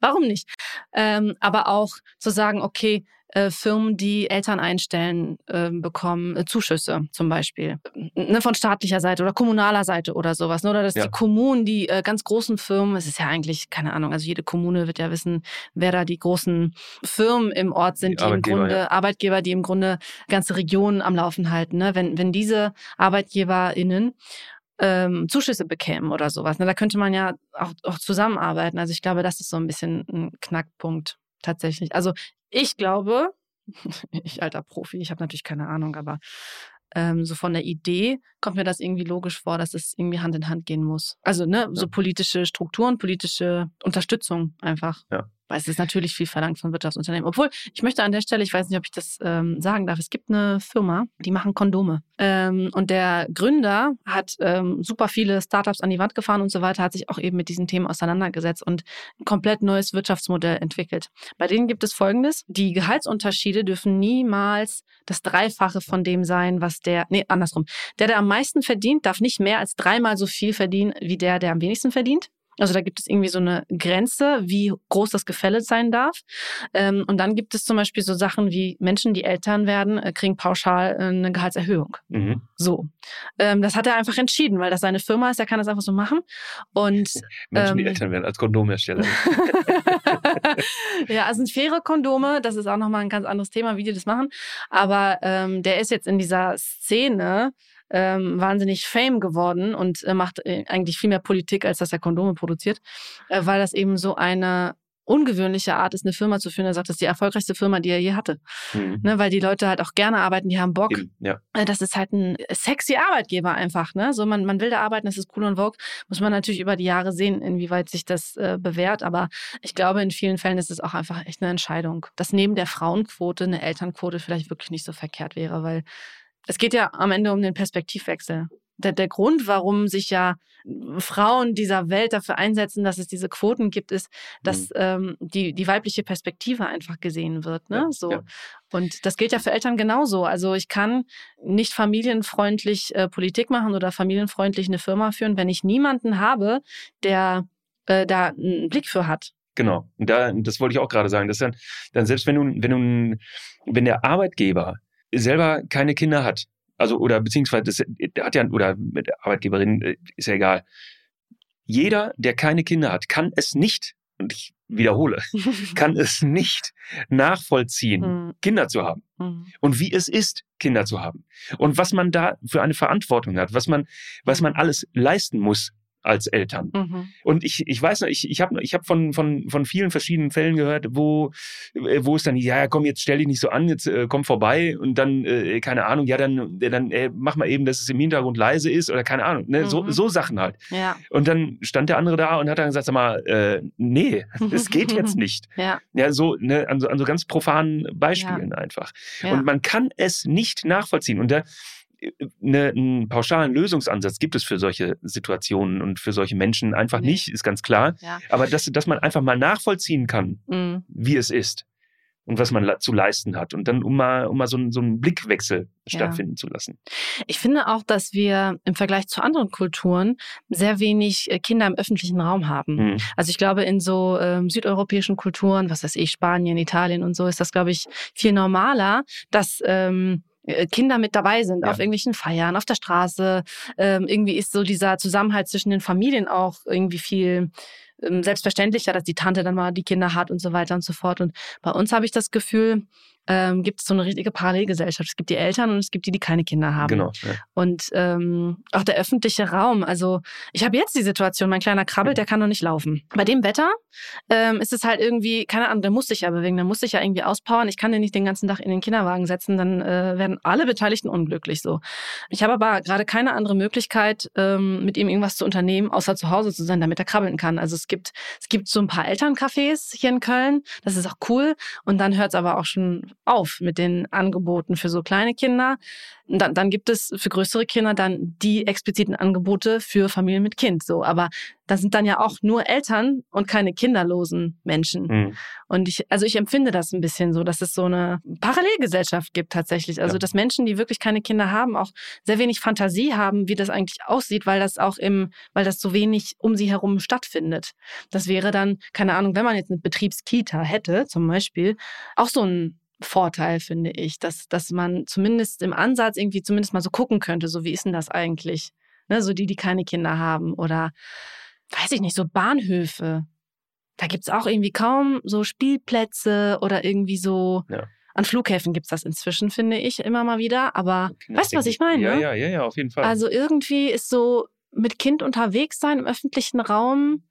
Warum nicht? Ähm, aber auch zu sagen, okay, äh, Firmen, die Eltern einstellen, äh, bekommen äh, Zuschüsse zum Beispiel ne, von staatlicher Seite oder kommunaler Seite oder sowas. Ne? Oder dass ja. die Kommunen, die äh, ganz großen Firmen, es ist ja eigentlich, keine Ahnung, also jede Kommune wird ja wissen, wer da die großen Firmen im Ort sind, die, die im Grunde, ja. Arbeitgeber, die im Grunde ganze Regionen am Laufen halten. Ne? Wenn, wenn diese ArbeitgeberInnen ähm, Zuschüsse bekämen oder sowas. Ne? Da könnte man ja auch, auch zusammenarbeiten. Also ich glaube, das ist so ein bisschen ein Knackpunkt tatsächlich. Also ich glaube, ich alter Profi, ich habe natürlich keine Ahnung, aber ähm, so von der Idee kommt mir das irgendwie logisch vor, dass es irgendwie Hand in Hand gehen muss. Also ne, so politische Strukturen, politische Unterstützung einfach. Ja. Weil es ist natürlich viel verlangt von Wirtschaftsunternehmen. Obwohl, ich möchte an der Stelle, ich weiß nicht, ob ich das ähm, sagen darf, es gibt eine Firma, die machen Kondome. Ähm, und der Gründer hat ähm, super viele Startups an die Wand gefahren und so weiter, hat sich auch eben mit diesen Themen auseinandergesetzt und ein komplett neues Wirtschaftsmodell entwickelt. Bei denen gibt es Folgendes. Die Gehaltsunterschiede dürfen niemals das Dreifache von dem sein, was der, nee, andersrum. Der, der am meisten verdient, darf nicht mehr als dreimal so viel verdienen wie der, der am wenigsten verdient. Also da gibt es irgendwie so eine Grenze, wie groß das Gefälle sein darf. Ähm, und dann gibt es zum Beispiel so Sachen wie Menschen, die Eltern werden, äh, kriegen pauschal äh, eine Gehaltserhöhung. Mhm. So. Ähm, das hat er einfach entschieden, weil das seine Firma ist, er kann das einfach so machen. Und Menschen, die ähm, Eltern werden als Kondomhersteller. ja, also sind faire Kondome, das ist auch nochmal ein ganz anderes Thema, wie die das machen. Aber ähm, der ist jetzt in dieser Szene ähm, wahnsinnig Fame geworden und äh, macht äh, eigentlich viel mehr Politik, als dass er Kondome produziert, äh, weil das eben so eine ungewöhnliche Art ist, eine Firma zu führen. Er sagt, das ist die erfolgreichste Firma, die er je hatte. Mhm. Ne, weil die Leute halt auch gerne arbeiten, die haben Bock. Eben, ja. Äh, das ist halt ein sexy Arbeitgeber einfach. Ne? So man, man will da arbeiten, das ist cool und vogue. Muss man natürlich über die Jahre sehen, inwieweit sich das äh, bewährt. Aber ich glaube, in vielen Fällen ist es auch einfach echt eine Entscheidung, dass neben der Frauenquote eine Elternquote vielleicht wirklich nicht so verkehrt wäre, weil es geht ja am Ende um den Perspektivwechsel. Der, der Grund, warum sich ja Frauen dieser Welt dafür einsetzen, dass es diese Quoten gibt, ist, dass mhm. ähm, die, die weibliche Perspektive einfach gesehen wird. Ne? Ja, so. Ja. Und das gilt ja für Eltern genauso. Also ich kann nicht familienfreundlich äh, Politik machen oder familienfreundlich eine Firma führen, wenn ich niemanden habe, der äh, da einen Blick für hat. Genau. Und da, das wollte ich auch gerade sagen, dass dann, dann selbst wenn du, wenn du, wenn der Arbeitgeber selber keine Kinder hat, also oder beziehungsweise das, hat ja oder mit Arbeitgeberin äh, ist ja egal. Jeder, der keine Kinder hat, kann es nicht und ich wiederhole, kann es nicht nachvollziehen, mhm. Kinder zu haben. Mhm. Und wie es ist, Kinder zu haben. Und was man da für eine Verantwortung hat, was man, was man alles leisten muss, als Eltern. Mhm. Und ich, ich weiß noch, ich, ich habe ich hab von, von, von vielen verschiedenen Fällen gehört, wo, äh, wo es dann, ja, komm, jetzt stell dich nicht so an, jetzt äh, komm vorbei und dann, äh, keine Ahnung, ja, dann, äh, dann äh, mach mal eben, dass es im Hintergrund leise ist oder keine Ahnung, ne? Mhm. so, so Sachen halt. Ja. Und dann stand der andere da und hat dann gesagt, sag mal, äh, nee, das geht jetzt nicht. ja. ja, so, ne, an, so, an so ganz profanen Beispielen ja. einfach. Ja. Und man kann es nicht nachvollziehen. Und da, eine, einen pauschalen Lösungsansatz gibt es für solche Situationen und für solche Menschen einfach nee. nicht, ist ganz klar. Ja. Aber dass, dass man einfach mal nachvollziehen kann, mhm. wie es ist und was man zu leisten hat. Und dann, um mal, um mal so, einen, so einen Blickwechsel stattfinden ja. zu lassen. Ich finde auch, dass wir im Vergleich zu anderen Kulturen sehr wenig äh, Kinder im öffentlichen Raum haben. Mhm. Also ich glaube, in so ähm, südeuropäischen Kulturen, was weiß ich, Spanien, Italien und so, ist das, glaube ich, viel normaler, dass ähm, äh, Kinder mit dabei sind ja. auf irgendwelchen Feiern, auf der Straße. Ähm, irgendwie ist so dieser Zusammenhalt zwischen den Familien auch irgendwie viel ähm, selbstverständlicher, dass die Tante dann mal die Kinder hat und so weiter und so fort. Und bei uns habe ich das Gefühl, ähm, gibt es so eine richtige Parallelgesellschaft. Es gibt die Eltern und es gibt die, die keine Kinder haben. Genau. Ja. Und ähm, auch der öffentliche Raum. Also ich habe jetzt die Situation, mein kleiner krabbelt, der kann noch nicht laufen. Bei dem Wetter ähm, ist es halt irgendwie, keine Ahnung, der muss sich ja bewegen, der muss sich ja irgendwie auspowern. Ich kann den nicht den ganzen Tag in den Kinderwagen setzen, dann äh, werden alle Beteiligten unglücklich so. Ich habe aber gerade keine andere Möglichkeit, ähm, mit ihm irgendwas zu unternehmen, außer zu Hause zu sein, damit er krabbeln kann. Also es gibt, es gibt so ein paar Elterncafés hier in Köln, das ist auch cool. Und dann hört es aber auch schon auf mit den Angeboten für so kleine Kinder. Dann, dann gibt es für größere Kinder dann die expliziten Angebote für Familien mit Kind. So, aber da sind dann ja auch nur Eltern und keine kinderlosen Menschen. Mhm. Und ich, also ich empfinde das ein bisschen so, dass es so eine Parallelgesellschaft gibt tatsächlich. Also Ja. dass Menschen, die wirklich keine Kinder haben, auch sehr wenig Fantasie haben, wie das eigentlich aussieht, weil das auch im, weil das so wenig um sie herum stattfindet. Das wäre dann, keine Ahnung, wenn man jetzt eine Betriebskita hätte, zum Beispiel, auch so ein Vorteil, finde ich, dass, dass man zumindest im Ansatz irgendwie zumindest mal so gucken könnte, so wie ist denn das eigentlich? Ne, so die, die keine Kinder haben oder weiß ich nicht, so Bahnhöfe. Da gibt's auch irgendwie kaum so Spielplätze oder irgendwie so. Ja. An Flughäfen gibt's das inzwischen, finde ich, immer mal wieder. Aber weißt du, was ich meine? Ja, ne? ja, ja, ja, auf jeden Fall. Also irgendwie ist so mit Kind unterwegs sein im öffentlichen Raum,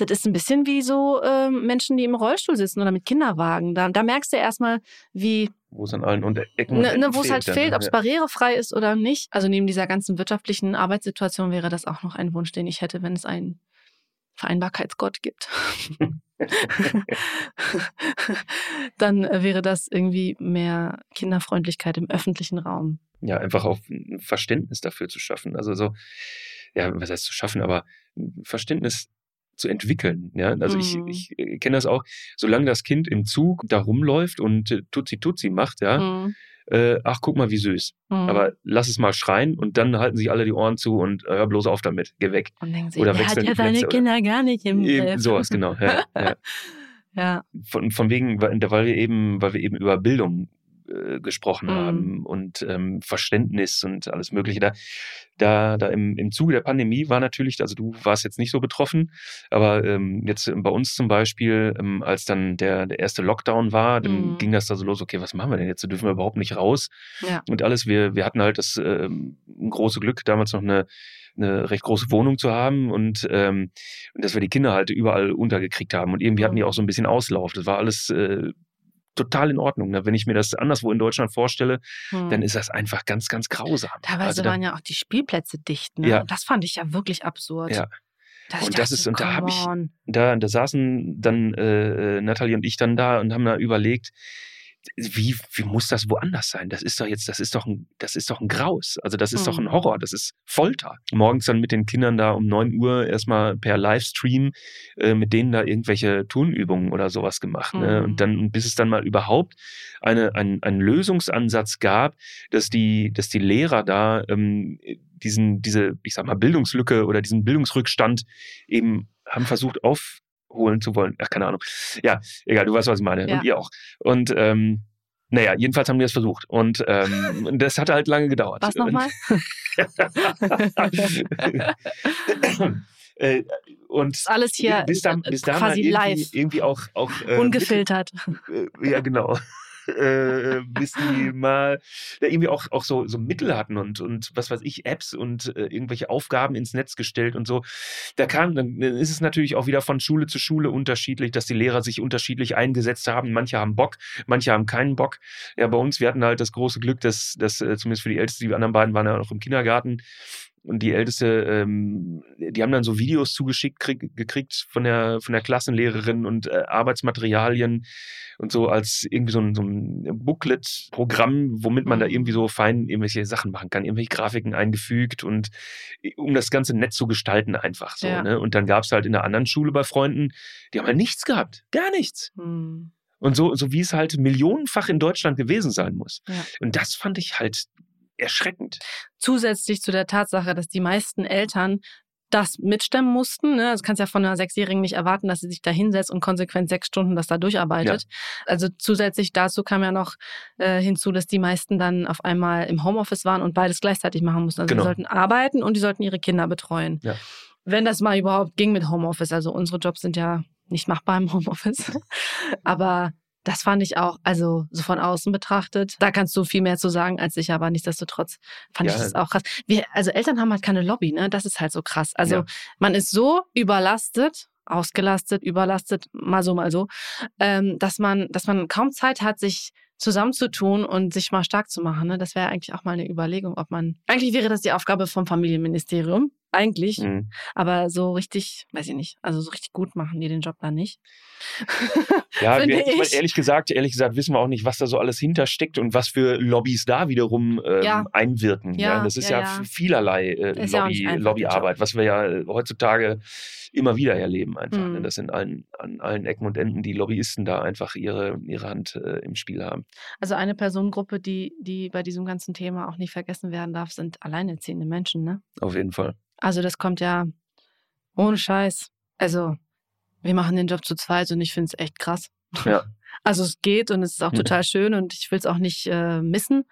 das ist ein bisschen wie so ähm, Menschen, die im Rollstuhl sitzen oder mit Kinderwagen. Da, da merkst du erstmal, wie, wo es an allen unter Ecken ne, ne, wo es halt dann, fehlt, ne? ob es barrierefrei ist oder nicht. Also neben dieser ganzen wirtschaftlichen Arbeitssituation wäre das auch noch ein Wunsch, den ich hätte, wenn es einen Vereinbarkeitsgott gibt. Dann äh, wäre das irgendwie mehr Kinderfreundlichkeit im öffentlichen Raum. ja, einfach auch ein Verständnis dafür zu schaffen. Also so, ja, was heißt zu schaffen, aber Verständnis zu entwickeln. Ja, also Mhm. ich, ich äh, kenne das auch, solange das Kind im Zug da rumläuft und äh, Tutsi Tutsi macht, ja, Mhm. äh, ach, guck mal, wie süß. Mhm. Aber lass es mal schreien und dann halten sich alle die Ohren zu und äh, hör bloß auf damit, geh weg. Und denken sie, oder der hat ja seine Kinder gar nicht im Griff. sowas, genau. Ja, ja. Ja. Von, von wegen, weil weil wir eben, weil wir eben über Bildung äh, gesprochen Mhm. haben und ähm, Verständnis und alles Mögliche. Da, da, da im, im Zuge der Pandemie war natürlich, also du warst jetzt nicht so betroffen, aber ähm, jetzt bei uns zum Beispiel, ähm, als dann der, der erste Lockdown war, dann Mhm. ging das da so los, okay, was machen wir denn jetzt? Da dürfen wir überhaupt nicht raus Ja. und alles. Wir, wir hatten halt das ähm, große Glück, damals noch eine, eine recht große Wohnung zu haben und, ähm, dass wir die Kinder halt überall untergekriegt haben. Und irgendwie hatten die auch so ein bisschen Auslauf. Das war alles äh, total in Ordnung. Ne? Wenn ich mir das anderswo in Deutschland vorstelle, Hm. dann ist das einfach ganz, ganz grausam. Teilweise Also da- waren ja auch die Spielplätze dicht. Ne? Ja. Das fand ich ja wirklich absurd. Ja. Ich Und das ist- und da hab come ich- da, da saßen dann äh, Nathalie und ich dann da und haben da überlegt, wie, wie muss das woanders sein? Das ist doch jetzt, das ist doch ein, das ist doch ein Graus. Also das ist doch ein Mhm. Horror, das ist Folter. Morgens dann mit den Kindern da um 9 Uhr erstmal per Livestream äh, mit denen da irgendwelche Turnübungen oder sowas gemacht. Ne? Mhm. Und dann, und bis es dann mal überhaupt eine, ein, einen Lösungsansatz gab, dass die, dass die Lehrer da ähm, diesen, diese, ich sag mal, Bildungslücke oder diesen Bildungsrückstand eben haben versucht aufholen zu wollen. Ach, keine Ahnung. Ja, egal, du weißt, was ich meine. Ja. Und ihr auch. Und ähm, naja, jedenfalls haben die das versucht. Und ähm, das hat halt lange gedauert. Was nochmal? Äh, und ist alles hier bis da, bis da mal quasi irgendwie, live. irgendwie auch, auch äh, Ungefiltert. Mittel- äh, ja, genau. Äh, bis die mal da irgendwie auch, auch so, so Mittel hatten und, und was weiß ich, Apps und äh, irgendwelche Aufgaben ins Netz gestellt und so. Da kam, dann ist es natürlich auch wieder von Schule zu Schule unterschiedlich, dass die Lehrer sich unterschiedlich eingesetzt haben. Manche haben Bock, manche haben keinen Bock. Ja, bei uns, wir hatten halt das große Glück, dass, dass äh, zumindest für die Älteste, die anderen beiden waren ja noch im Kindergarten, und die Älteste, ähm, die haben dann so Videos zugeschickt krieg, gekriegt von der, von der Klassenlehrerin und äh, Arbeitsmaterialien und so als irgendwie so ein, so ein Booklet-Programm, womit man da Mhm. irgendwie so fein irgendwelche Sachen machen kann, irgendwelche Grafiken eingefügt und äh, um das Ganze nett zu gestalten einfach so. Ja. Ne? Und dann gab es halt in der anderen Schule bei Freunden, die haben halt nichts gehabt, gar nichts. Hm. Und so, so wie es halt millionenfach in Deutschland gewesen sein muss. Ja. Und das fand ich halt erschreckend. Zusätzlich zu der Tatsache, dass die meisten Eltern das mitstemmen mussten. Ne? Das kannst ja von einer Sechsjährigen nicht erwarten, dass sie sich da hinsetzt und konsequent sechs Stunden das da durcharbeitet. Also zusätzlich dazu kam ja noch äh, hinzu, dass die meisten dann auf einmal im Homeoffice waren und beides gleichzeitig machen mussten. Also Genau. die sollten arbeiten und die sollten ihre Kinder betreuen. Ja. Wenn das mal überhaupt ging mit Homeoffice. Also unsere Jobs sind ja nicht machbar im Homeoffice. Aber Das fand ich auch, also so von außen betrachtet. Da kannst du viel mehr zu sagen als ich, aber nichtsdestotrotz fand Ja. ich das auch krass. Wir, also Eltern haben halt keine Lobby, ne? Das ist halt so krass. Also Ja. man ist so überlastet, ausgelastet, überlastet, mal so, mal so, ähm, dass man, dass man kaum Zeit hat, sich zusammenzutun und sich mal stark zu machen. Ne? Das wäre eigentlich auch mal eine Überlegung, ob man. Eigentlich wäre das die Aufgabe vom Familienministerium. Eigentlich. Mhm. Aber so richtig, weiß ich nicht, also so richtig gut machen die den Job da nicht. Ja, wir, ich ehrlich gesagt, ehrlich gesagt wissen wir auch nicht, was da so alles hintersteckt und was für Lobbys da wiederum ähm, Ja. einwirken. Ja, Ja, das ist ja, ja, vielerlei äh, Lobby, Lobbyarbeit, was wir ja äh, heutzutage immer wieder erleben einfach. Mhm. Ne? Dass in allen, an allen Ecken und Enden die Lobbyisten da einfach ihre, ihre Hand äh, im Spiel haben. Also eine Personengruppe, die, die bei diesem ganzen Thema auch nicht vergessen werden darf, sind alleinerziehende Menschen, ne? Auf jeden Fall. Also das kommt ja ohne Scheiß. Also wir machen den Job zu zweit und ich finde es echt krass. Ja. Also es geht und es ist auch Mhm. total schön und ich will es auch nicht äh, missen.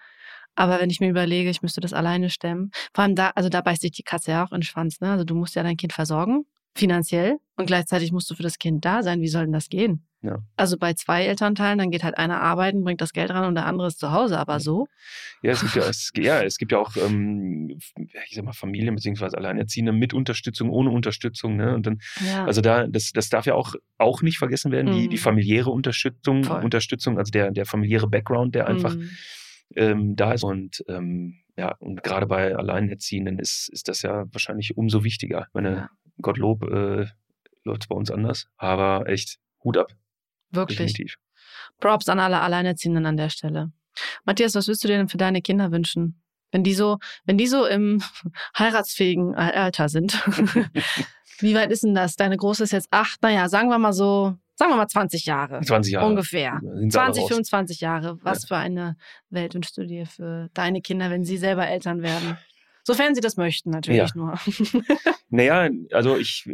Aber wenn ich mir überlege, ich müsste das alleine stemmen, vor allem da, also da beißt sich die Katze ja auch in den Schwanz. Ne? Also du musst ja dein Kind versorgen, finanziell, und gleichzeitig musst du für das Kind da sein. Wie soll denn das gehen? Ja. Also bei zwei Elternteilen, dann geht halt einer arbeiten, bringt das Geld ran und der andere ist zu Hause. Aber so, Ja, es gibt ja, es, ja, es gibt ja auch, ähm, ich sag mal, Familien beziehungsweise Alleinerziehende mit Unterstützung, ohne Unterstützung. Ne? Und dann ja. Also da, das, das darf ja auch, auch nicht vergessen werden, die, Mhm. die familiäre Unterstützung, Voll. Unterstützung, also der, der familiäre Background, der einfach Mm. ähm, da ist. Und ähm, ja, und gerade bei Alleinerziehenden ist, ist das ja wahrscheinlich umso wichtiger. Ich meine, Ja. Gottlob äh, läuft es bei uns anders, aber echt Hut ab, Wirklich. definitiv. Props an alle Alleinerziehenden an der Stelle. Matthias, was würdest du dir denn für deine Kinder wünschen? Wenn die so, wenn die so im heiratsfähigen Alter sind. Wie weit ist denn das? Deine Große ist jetzt acht, naja, sagen wir mal so, sagen wir mal 20 Jahre. 20 Jahre. Ungefähr. Sind sie alle 20, raus. 25 Jahre. Was für eine Welt wünschst du dir für deine Kinder, wenn sie selber Eltern werden? Sofern sie das möchten, natürlich Ja. nur. Naja, also ich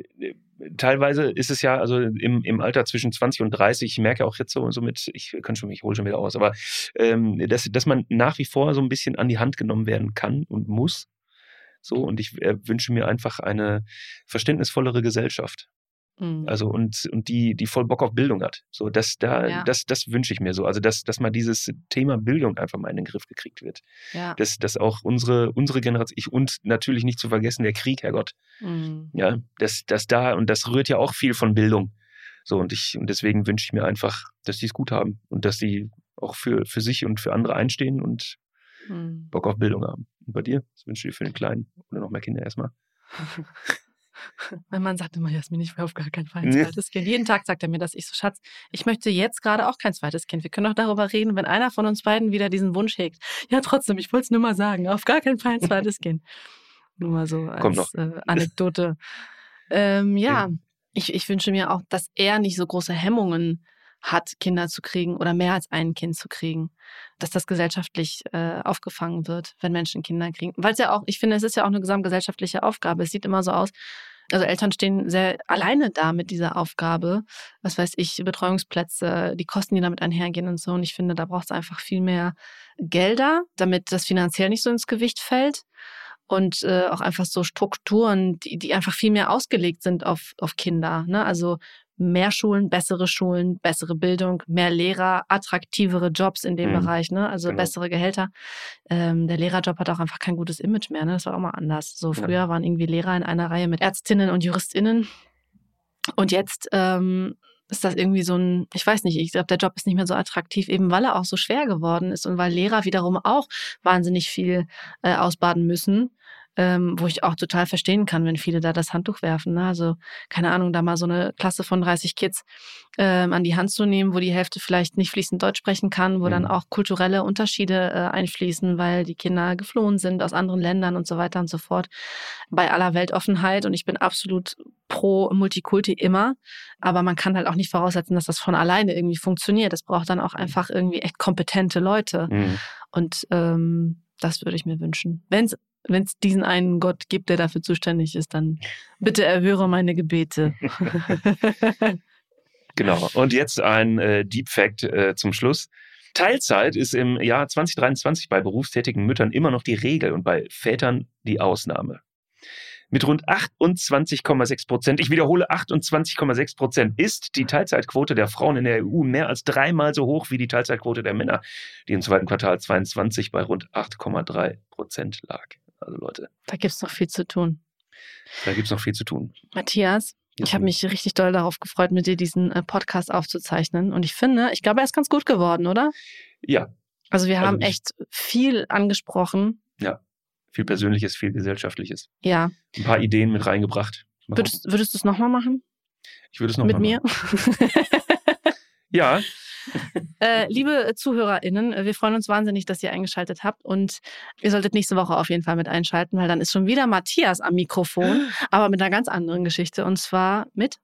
teilweise ist es ja, also im, im Alter zwischen 20 und 30, ich merke auch jetzt so, so mit, ich kann schon, ich hole schon wieder aus, aber ähm, dass, dass man nach wie vor so ein bisschen an die Hand genommen werden kann und muss. So, und ich äh, wünsche mir einfach eine verständnisvollere Gesellschaft. Mhm. Also und, und die, die voll Bock auf Bildung hat. So, das, da, Ja. das, das wünsche ich mir so. Also, dass, dass mal dieses Thema Bildung einfach mal in den Griff gekriegt wird. ja. Dass, dass auch unsere, unsere Generation, ich, und natürlich nicht zu vergessen, der Krieg, Herrgott. Mhm. Ja, das, das da, und das rührt ja auch viel von Bildung. So, und ich, und deswegen wünsche ich mir einfach, dass die es gut haben und dass die auch für, für sich und für andere einstehen und Mhm. Bock auf Bildung haben. Und bei dir? Was wünschst du dir für den Kleinen oder noch mehr Kinder erstmal? Mein Mann sagt immer, Jasmin, ich will auf gar keinen Fall ein zweites Kind. Jeden Tag sagt er mir das. Ich so, Schatz, ich möchte jetzt gerade auch kein zweites Kind. Wir können auch darüber reden, wenn einer von uns beiden wieder diesen Wunsch hegt. Ja, trotzdem, ich wollte es nur mal sagen. Auf gar keinen Fall ein zweites Kind. Nur mal so als äh, Anekdote. ähm, ja, Ja. ich, ich wünsche mir auch, dass er nicht so große Hemmungen hat, Kinder zu kriegen oder mehr als ein Kind zu kriegen. Dass das gesellschaftlich äh, aufgefangen wird, wenn Menschen Kinder kriegen. Weil es ja auch, ich finde, es ist ja auch eine gesamtgesellschaftliche Aufgabe. Es sieht immer so aus, also Eltern stehen sehr alleine da mit dieser Aufgabe. Was weiß ich, Betreuungsplätze, die Kosten, die damit einhergehen und so. Und ich finde, da braucht es einfach viel mehr Gelder, damit das finanziell nicht so ins Gewicht fällt. Und äh, auch einfach so Strukturen, die, die einfach viel mehr ausgelegt sind auf, auf Kinder. Ne? Also mehr Schulen, bessere Schulen, bessere Bildung, mehr Lehrer, attraktivere Jobs in dem Mhm. Bereich, ne? also Genau. bessere Gehälter. Ähm, der Lehrerjob hat auch einfach kein gutes Image mehr. Ne? Das war auch mal anders. So Ja. früher waren irgendwie Lehrer in einer Reihe mit Ärztinnen und JuristInnen. Und jetzt ähm, ist das irgendwie so ein, ich weiß nicht, ich glaube, der Job ist nicht mehr so attraktiv, eben weil er auch so schwer geworden ist und weil Lehrer wiederum auch wahnsinnig viel äh, ausbaden müssen. Ähm, wo ich auch total verstehen kann, wenn viele da das Handtuch werfen. Ne? Also, keine Ahnung, da mal so eine Klasse von 30 Kids ähm, an die Hand zu nehmen, wo die Hälfte vielleicht nicht fließend Deutsch sprechen kann, wo dann Mhm. auch kulturelle Unterschiede äh, einfließen, weil die Kinder geflohen sind aus anderen Ländern und so weiter und so fort. Bei aller Weltoffenheit und ich bin absolut pro Multikulti immer, aber man kann halt auch nicht voraussetzen, dass das von alleine irgendwie funktioniert. Es braucht dann auch einfach irgendwie echt kompetente Leute. Mhm. Und ähm, das würde ich mir wünschen. Wenn es diesen einen Gott gibt, der dafür zuständig ist, dann bitte erhöre meine Gebete. Genau. Und jetzt ein äh, Deep Fact äh, zum Schluss. Teilzeit ist im Jahr 2023 bei berufstätigen Müttern immer noch die Regel und bei Vätern die Ausnahme. Mit rund 28,6 Prozent, ich wiederhole 28,6 Prozent, ist die Teilzeitquote der Frauen in der EU mehr als dreimal so hoch wie die Teilzeitquote der Männer, die im zweiten Quartal 22 bei rund 8,3 Prozent lag. Also Leute. Da gibt es noch viel zu tun. Da gibt es noch viel zu tun. Matthias, ich habe mich richtig doll darauf gefreut, mit dir diesen äh, Podcast aufzuzeichnen. Und ich finde, ich glaube, er ist ganz gut geworden, oder? Ja. Also wir also haben echt viel angesprochen. Ja. Viel Persönliches, viel Gesellschaftliches. Ja. Ein paar Ideen mit reingebracht. Würdest, würdest du es nochmal machen? Ich würde es nochmal machen. Mit mir? ja. Äh, liebe ZuhörerInnen, wir freuen uns wahnsinnig, dass ihr eingeschaltet habt und ihr solltet nächste Woche auf jeden Fall mit einschalten, weil dann ist schon wieder Matthias am Mikrofon, aber mit einer ganz anderen Geschichte und zwar mit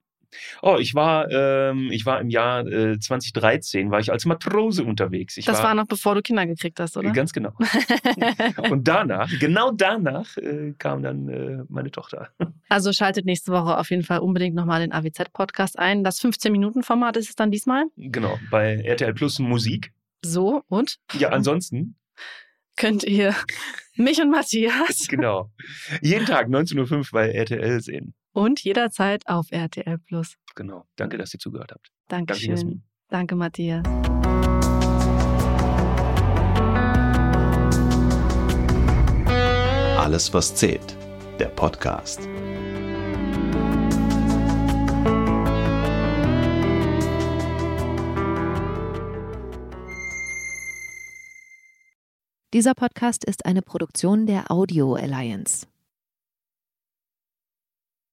Oh, ich war, ähm, ich war im Jahr äh, 2013, war ich als Matrose unterwegs. Ich das war, war, noch bevor du Kinder gekriegt hast, oder? Ganz genau. Und danach, genau danach, äh, kam dann äh, meine Tochter. Also schaltet nächste Woche auf jeden Fall unbedingt nochmal den AWZ-Podcast ein. Das 15-Minuten-Format ist es dann diesmal? Genau, bei RTL Plus Musik. So, und? Ja, ansonsten könnt ihr mich und Matthias. Genau. Jeden Tag 19.05 Uhr bei RTL sehen und jederzeit auf RTL Plus. Genau. Danke, dass ihr zugehört habt. Dankeschön. Danke, Danke Matthias. Alles, was zählt. Der Podcast. Dieser Podcast ist eine Produktion der Audio Alliance.